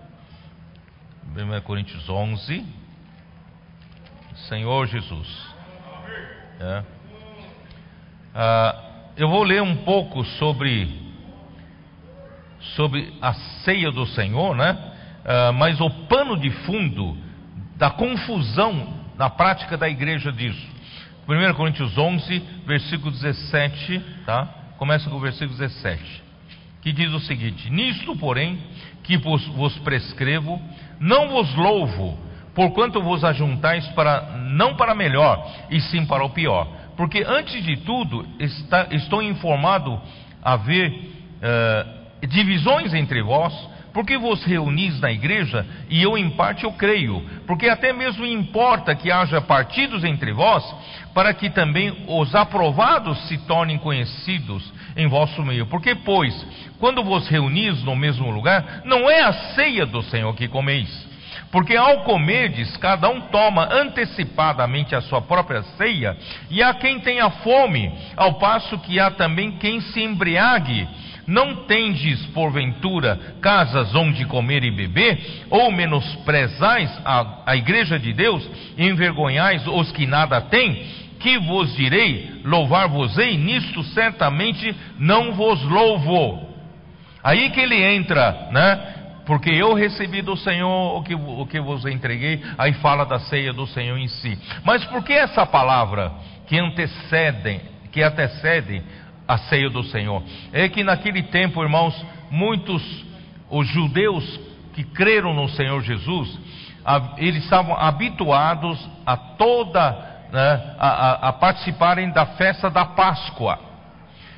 1 Coríntios 11. Senhor Jesus. É. Ah, eu vou ler um pouco sobre sobre a ceia do Senhor, né? Ah, mas o pano de fundo da confusão na prática da igreja disso. 1 Coríntios 11, versículo 17, tá? Começa com o versículo 17, que diz o seguinte: Nisto, porém, que vos, vos prescrevo, não vos louvo, porquanto vos ajuntais para não para melhor, e sim para o pior. Porque antes de tudo está, estou informado haver uh, divisões entre vós, porque vos reunis na igreja, e eu em parte eu creio, porque até mesmo importa que haja partidos entre vós, para que também os aprovados se tornem conhecidos em vosso meio. Porque, pois, quando vos reunis no mesmo lugar, não é a ceia do Senhor que comeis. Porque ao comerdes, cada um toma antecipadamente a sua própria ceia, e há quem tenha fome, ao passo que há também quem se embriague. Não tendes, porventura, casas onde comer e beber, ou menosprezais a, a igreja de Deus, envergonhais os que nada têm? Que vos direi, louvar-vos-ei, nisto certamente não vos louvo. Aí que ele entra, né? Porque eu recebi do Senhor o que, o que vos entreguei, aí fala da ceia do Senhor em si. Mas por que essa palavra que antecede, que antecede a ceia do Senhor. É que naquele tempo, irmãos, muitos os judeus que creram no Senhor Jesus, eles estavam habituados a toda né, a, a, a, participarem da festa da Páscoa.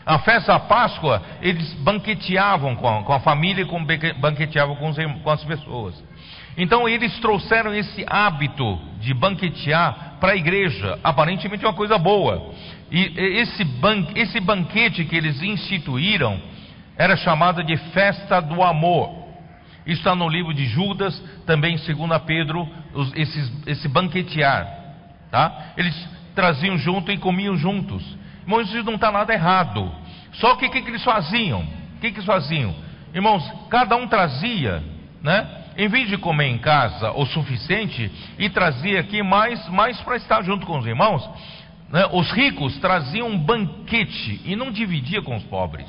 A festa da Páscoa, eles banqueteavam com a, com a família e banqueteavam com, os, com as pessoas. Então eles trouxeram esse hábito de banquetear para a igreja, aparentemente uma coisa boa. E esse, ban esse banquete que eles instituíram era chamado de festa do amor. Isso está no livro de Judas, também segundo a Pedro, os, esses, esse banquetear. Tá? Eles traziam junto e comiam juntos. Irmãos, isso não está nada errado. Só que o que, que eles faziam? O que, que eles faziam? Irmãos, cada um trazia, né? Em vez de comer em casa o suficiente e trazia aqui mais, mais para estar junto com os irmãos, né? Os ricos traziam um banquete e não dividia com os pobres.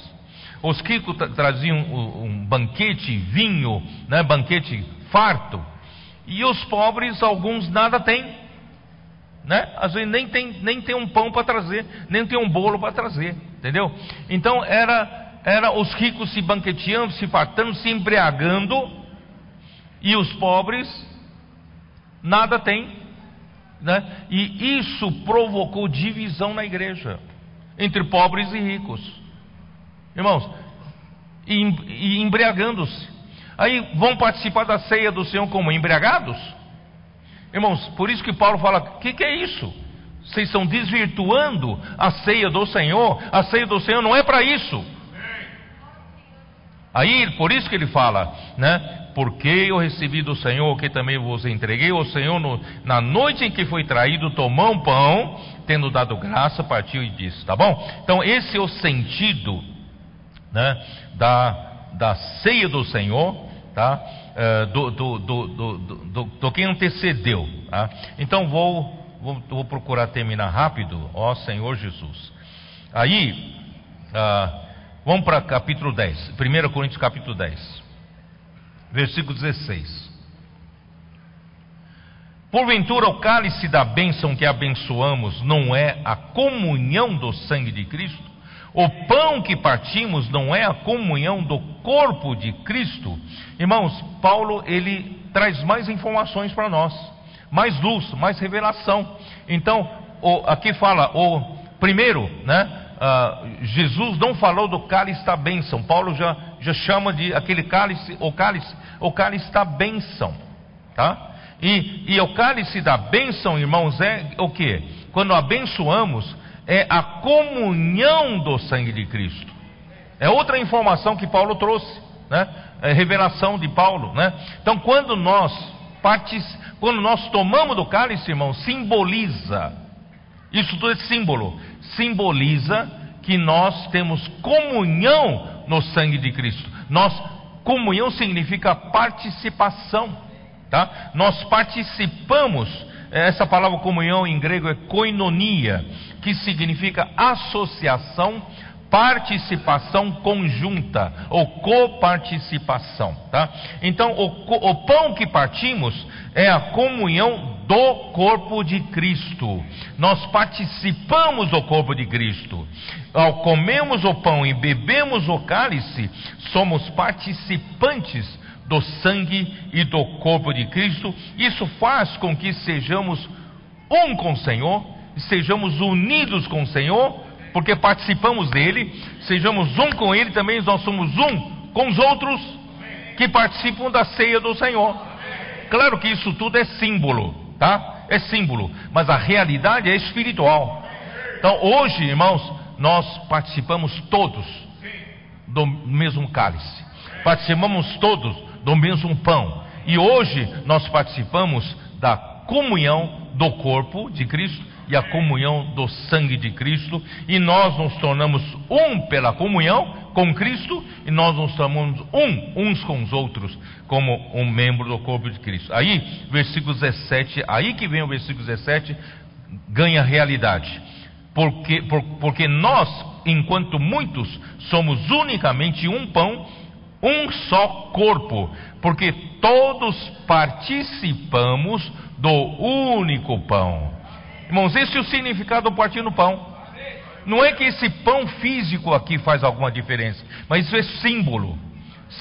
Os ricos traziam um, um banquete, vinho, né? banquete farto. E os pobres, alguns nada têm. Né? Às vezes nem tem, nem tem um pão para trazer, nem tem um bolo para trazer. Entendeu? Então era, era os ricos se banqueteando, se fartando, se embriagando. E os pobres nada têm né? E isso provocou divisão na igreja entre pobres e ricos, irmãos, e, e embriagando-se. Aí vão participar da ceia do Senhor como embriagados? Irmãos, por isso que Paulo fala: o que, que é isso? Vocês estão desvirtuando a ceia do Senhor. A ceia do Senhor não é para isso. Aí, por isso que ele fala, né? porque eu recebi do Senhor o que também vos entreguei. O Senhor, no, na noite em que foi traído, tomou um pão, tendo dado graça, partiu e disse: Tá bom? Então, esse é o sentido né, da, da ceia do Senhor, tá? Uh, do, do, do, do, que antecedeu. Tá? Então, vou, vou, vou, procurar terminar rápido, ó Senhor Jesus. Aí, uh, vamos para capítulo 10, 1 Coríntios capítulo 10 versículo 16. Porventura o cálice da bênção que abençoamos não é a comunhão do sangue de Cristo? O pão que partimos não é a comunhão do corpo de Cristo? Irmãos, Paulo ele traz mais informações para nós. mais luz, mais revelação. Então, o, aqui fala o primeiro, né? Ah, Jesus não falou do cálice da bênção. Paulo já, já chama de aquele cálice, o cálice, o cálice da bênção, tá? E, e o cálice da bênção, irmãos, é o que? Quando abençoamos, é a comunhão do sangue de Cristo. É outra informação que Paulo trouxe, né? É revelação de Paulo, né? Então, quando nós partes, quando nós tomamos do cálice, irmão, simboliza. Isso tudo é símbolo. Simboliza que nós temos comunhão no sangue de Cristo. Nós comunhão significa participação, tá? Nós participamos. Essa palavra comunhão em grego é koinonia, que significa associação participação conjunta ou coparticipação, tá? Então, o, o, pão que partimos é a comunhão do corpo de Cristo. Nós participamos do corpo de Cristo. Ao comemos o pão e bebemos o cálice, somos participantes do sangue e do corpo de Cristo. Isso faz com que sejamos um com o Senhor, sejamos unidos com o Senhor porque participamos dele, sejamos um com ele, também nós somos um com os outros que participam da ceia do Senhor. Claro que isso tudo é símbolo, tá? É símbolo, mas a realidade é espiritual. Então, hoje, irmãos, nós participamos todos do mesmo cálice, participamos todos do mesmo pão, e hoje nós participamos da comunhão do corpo de Cristo e a comunhão do sangue de Cristo, e nós nos tornamos um pela comunhão com Cristo, e nós nos tornamos um uns com os outros, como um membro do corpo de Cristo. Aí, versículo 17, aí que vem o versículo 17, ganha realidade. Porque, por, porque nós, enquanto muitos, somos unicamente um pão, um só corpo, porque todos participamos do único pão. Irmãos, esse é o significado do partir no pão. Não é que esse pão físico aqui faz alguma diferença, mas isso é símbolo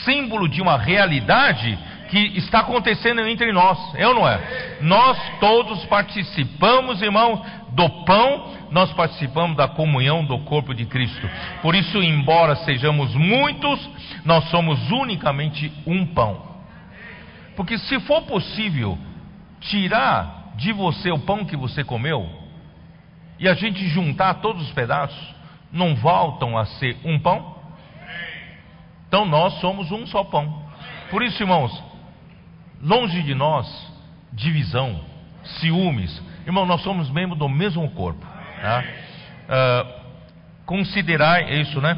símbolo de uma realidade que está acontecendo entre nós, é ou não é? Nós todos participamos, irmão, do pão, nós participamos da comunhão do corpo de Cristo. Por isso, embora sejamos muitos, nós somos unicamente um pão. Porque se for possível tirar de você o pão que você comeu, e a gente juntar todos os pedaços, não voltam a ser um pão? Então nós somos um só pão. Por isso, irmãos, longe de nós divisão, ciúmes. Irmão, nós somos membros do mesmo corpo. Tá? Uh, considerar isso, né?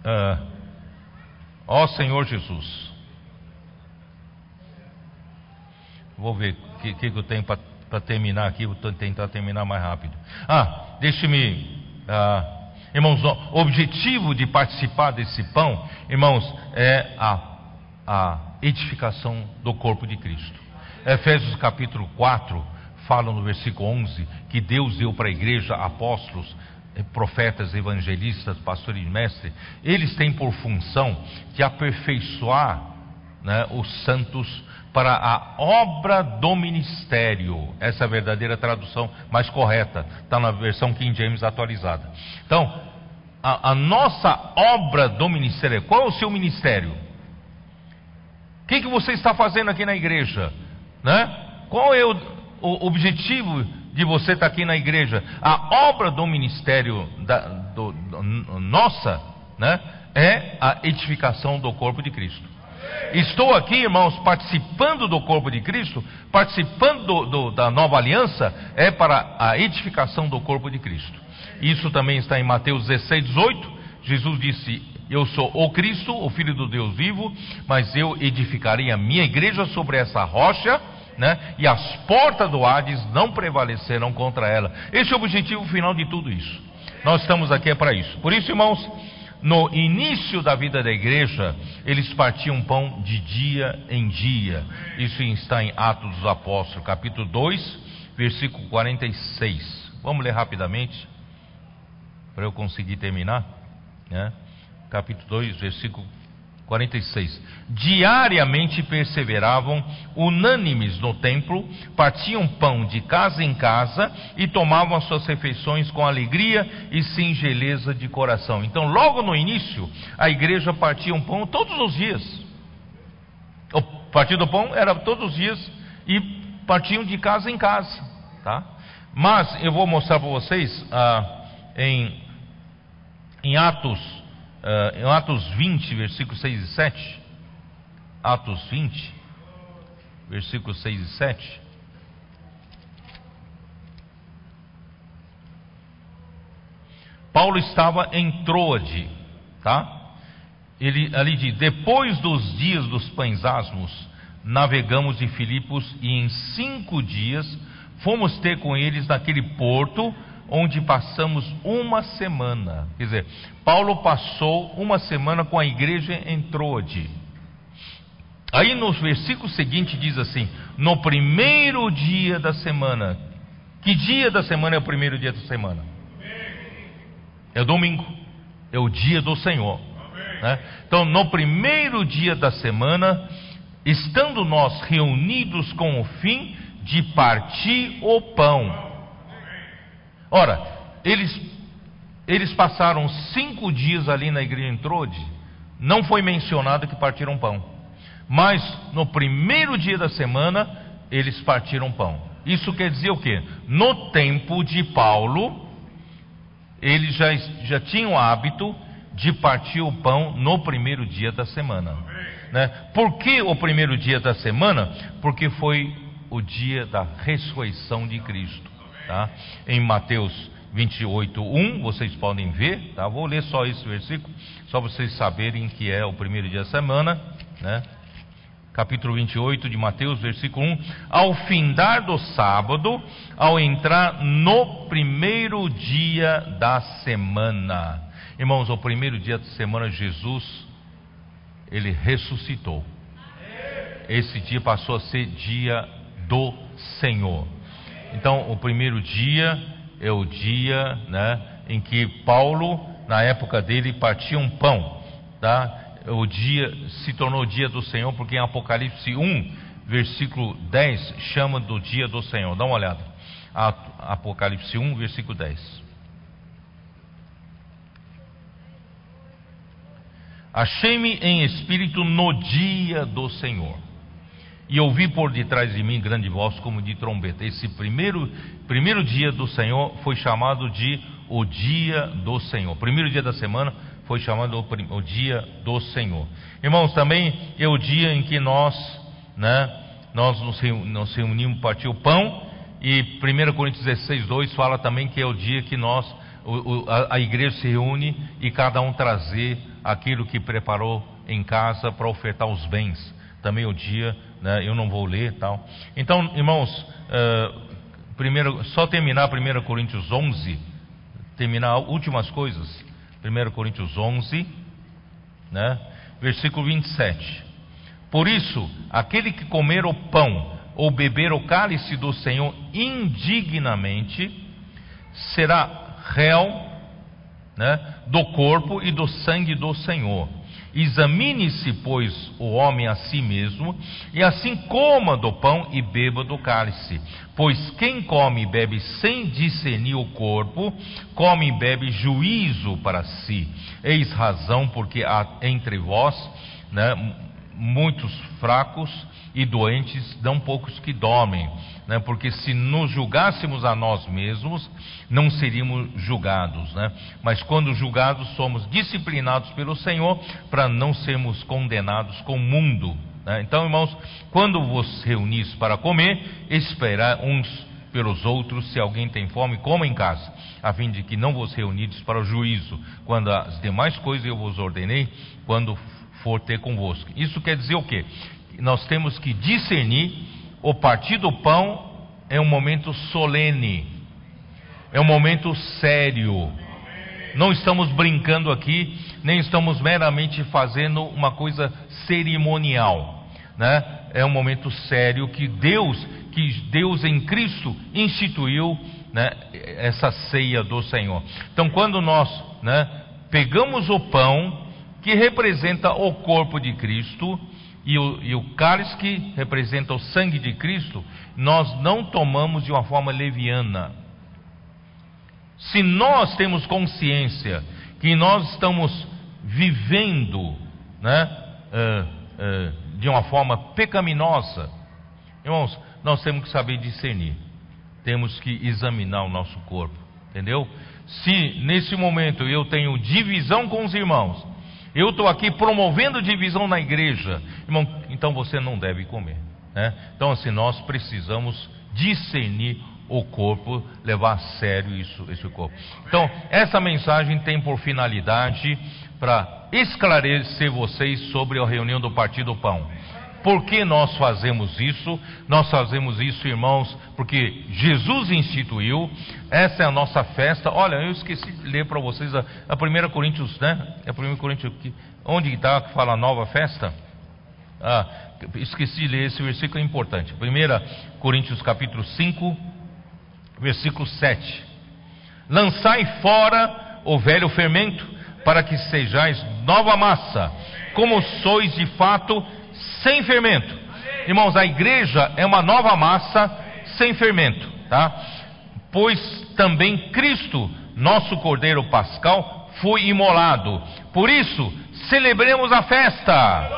Uh, ó Senhor Jesus. Vou ver que, que, eu tenho para terminar aqui, vou tentar terminar mais rápido. Ah, deixe-me. Ah, irmãos, o objetivo de participar desse pão, irmãos, é a, a edificação do corpo de Cristo. Efésios capítulo 4 fala no versículo 11 que Deus deu para a igreja apóstolos, eh, profetas, evangelistas, pastores e mestres. Eles têm por função de aperfeiçoar né, os santos para a obra do ministério. Essa é a verdadeira tradução mais correta. Está na versão King James atualizada. Então, a, a, nossa obra do ministério, qual é o seu ministério? O que, que você está fazendo aqui na igreja? Né? Qual é o, o objetivo de você estar aqui na igreja? A obra do ministério da, do, do, nossa né, é a edificação do corpo de Cristo. Estou aqui, irmãos, participando do corpo de Cristo, participando do, do, da nova aliança, é para a edificação do corpo de Cristo. Isso também está em Mateus 16, 18. Jesus disse: Eu sou o Cristo, o Filho do Deus vivo, mas eu edificarei a minha igreja sobre essa rocha. Né? E as portas do Hades não prevalecerão contra ela. Esse é o objetivo final de tudo isso. Nós estamos aqui é para isso. Por isso, irmãos, no início da vida da igreja, eles partiam pão de dia em dia. Isso está em Atos dos Apóstolos, capítulo 2, versículo 46. Vamos ler rapidamente, para eu conseguir terminar. Né? Capítulo 2, versículo 46. Diariamente perseveravam unânimes no templo, partiam pão de casa em casa e tomavam as suas refeições com alegria e singeleza de coração. Então, logo no início, a igreja partia um pão todos os dias. O partido do pão era todos os dias e partiam de casa em casa, tá? Mas eu vou mostrar para vocês ah, em, em Atos uh, em Atos 20, versículos 6 e 7. Atos 20, versículos 6 e 7. Paulo estava em Troade, tá? Ele ali diz: depois dos dias dos pães asmos, navegamos de Filipos e em cinco dias fomos ter com eles naquele porto onde passamos uma semana. Quer dizer, Paulo passou uma semana com a igreja em Troade. Aí no versículo seguinte diz assim: No primeiro dia da semana. Que dia da semana é o primeiro dia da semana? É domingo. É o dia do Senhor. Né? Então, no primeiro dia da semana, estando nós reunidos com o fim de partir o pão Ora, eles, eles passaram cinco dias ali na igreja em Trode, não foi mencionado que partiram pão. Mas no primeiro dia da semana, eles partiram pão. Isso quer dizer o quê? No tempo de Paulo, eles já, já tinham o hábito de partir o pão no primeiro dia da semana. Né? Por que o primeiro dia da semana? Porque foi o dia da ressurreição de Cristo tá? Em Mateus 28, 1, vocês podem ver, tá? Vou ler só esse versículo, só vocês saberem que é o primeiro dia da semana, né? Capítulo 28 de Mateus, versículo 1. Ao findar do sábado, ao entrar no primeiro dia da semana. Irmãos, o primeiro dia da semana, Jesus, ele ressuscitou. Esse dia passou a ser dia do Senhor. Então, o primeiro dia é o dia né, em que Paulo, na época dele, partia um pão. Tá? O dia se tornou o dia do Senhor, porque em Apocalipse 1, versículo 10, chama do dia do Senhor. Dá uma olhada. Apocalipse 1, versículo 10. Achei-me em espírito no dia do Senhor e ouvi por detrás de mim grande voz como de trombeta. Esse primeiro, primeiro dia do Senhor foi chamado de o dia do Senhor. Primeiro dia da semana foi chamado o, o dia do Senhor. Irmãos, também é o dia em que nós, né, nós nos, reunimos para partir o pão. E 1 Coríntios 16, 2 fala também que é o dia que nós, a, igreja se reúne e cada um trazer aquilo que preparou em casa para ofertar os bens. Também o dia né, eu não vou ler tal. Então, irmãos, uh, primeiro, só terminar 1 Coríntios 11, terminar últimas coisas, 1 Coríntios 11, né, versículo 27. Por isso, aquele que comer o pão ou beber o cálice do Senhor indignamente, será réu né, do corpo e do sangue do Senhor. Examine-se, pois, o homem a si mesmo, e assim coma do pão e beba do cálice. Pois quem come e bebe sem discernir o corpo, come e bebe juízo para si. Eis razão porque há entre vós né, muitos fracos e doentes, não poucos que dormem né? porque se nos julgássemos a nós mesmos, não seríamos julgados, né? mas quando julgados, somos disciplinados pelo Senhor para não sermos condenados com o mundo. Né? Então, irmãos, quando vos reunis para comer, esperar uns pelos outros, se alguém tem fome, coma em casa, a fim de que não vos reunides para o juízo, quando as demais coisas eu vos ordenei, quando for ter convosco. Isso quer dizer o quê? Nós temos que discernir o partir do pão é um momento solene, é um momento sério. Não estamos brincando aqui, nem estamos meramente fazendo uma coisa cerimonial, né? É um momento sério que Deus, que Deus em Cristo instituiu, né? Essa ceia do Senhor. Então, quando nós, né? Pegamos o pão, que representa o corpo de Cristo, e o, e o cálice que representa o sangue de Cristo, nós não tomamos de uma forma leviana. Se nós temos consciência que nós estamos vivendo né, uh, uh, de uma forma pecaminosa, irmãos, nós temos que saber discernir, temos que examinar o nosso corpo, entendeu? Se nesse momento eu tenho divisão com os irmãos, eu estou aqui promovendo divisão na igreja, irmão, então você não deve comer. Né? Então, assim, nós precisamos discernir o corpo, levar a sério isso, esse corpo. Então, essa mensagem tem por finalidade para esclarecer vocês sobre a reunião do Partido Pão. Por que nós fazemos isso? Nós fazemos isso, irmãos, porque Jesus instituiu, essa é a nossa festa. Olha, eu esqueci de ler para vocês a, a 1 Coríntios, né? É a 1 Coríntios, onde está que fala nova festa? Ah, esqueci de ler esse versículo é importante. 1 Coríntios capítulo 5, versículo 7. Lançai fora o velho fermento, para que sejais nova massa, como sois de fato sem fermento. Irmãos, a igreja é uma nova massa sem fermento, tá? Pois também Cristo, nosso Cordeiro Pascal, foi imolado. Por isso, celebremos a festa.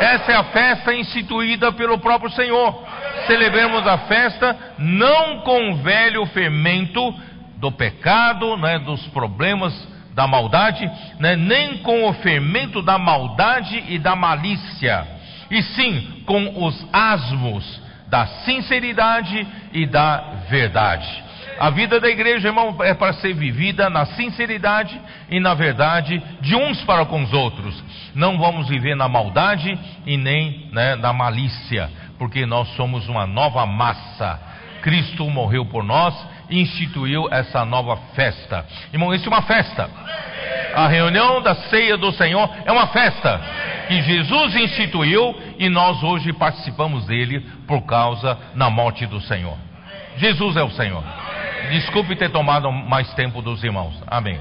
Essa é a festa instituída pelo próprio Senhor. Celebremos a festa não com o velho fermento do pecado, né, dos problemas da maldade, né, nem com o fermento da maldade e da malícia e sim com os asmos da sinceridade e da verdade. A vida da igreja, irmão, é para ser vivida na sinceridade e na verdade de uns para com os outros. Não vamos viver na maldade e nem né, na malícia, porque nós somos uma nova massa. Cristo morreu por nós e instituiu essa nova festa. Irmão, isso é uma festa. A reunião da ceia do Senhor é uma festa que Jesus instituiu e nós hoje participamos dele por causa da morte do Senhor. Jesus é o Senhor. Desculpe ter tomado mais tempo dos irmãos. Amém.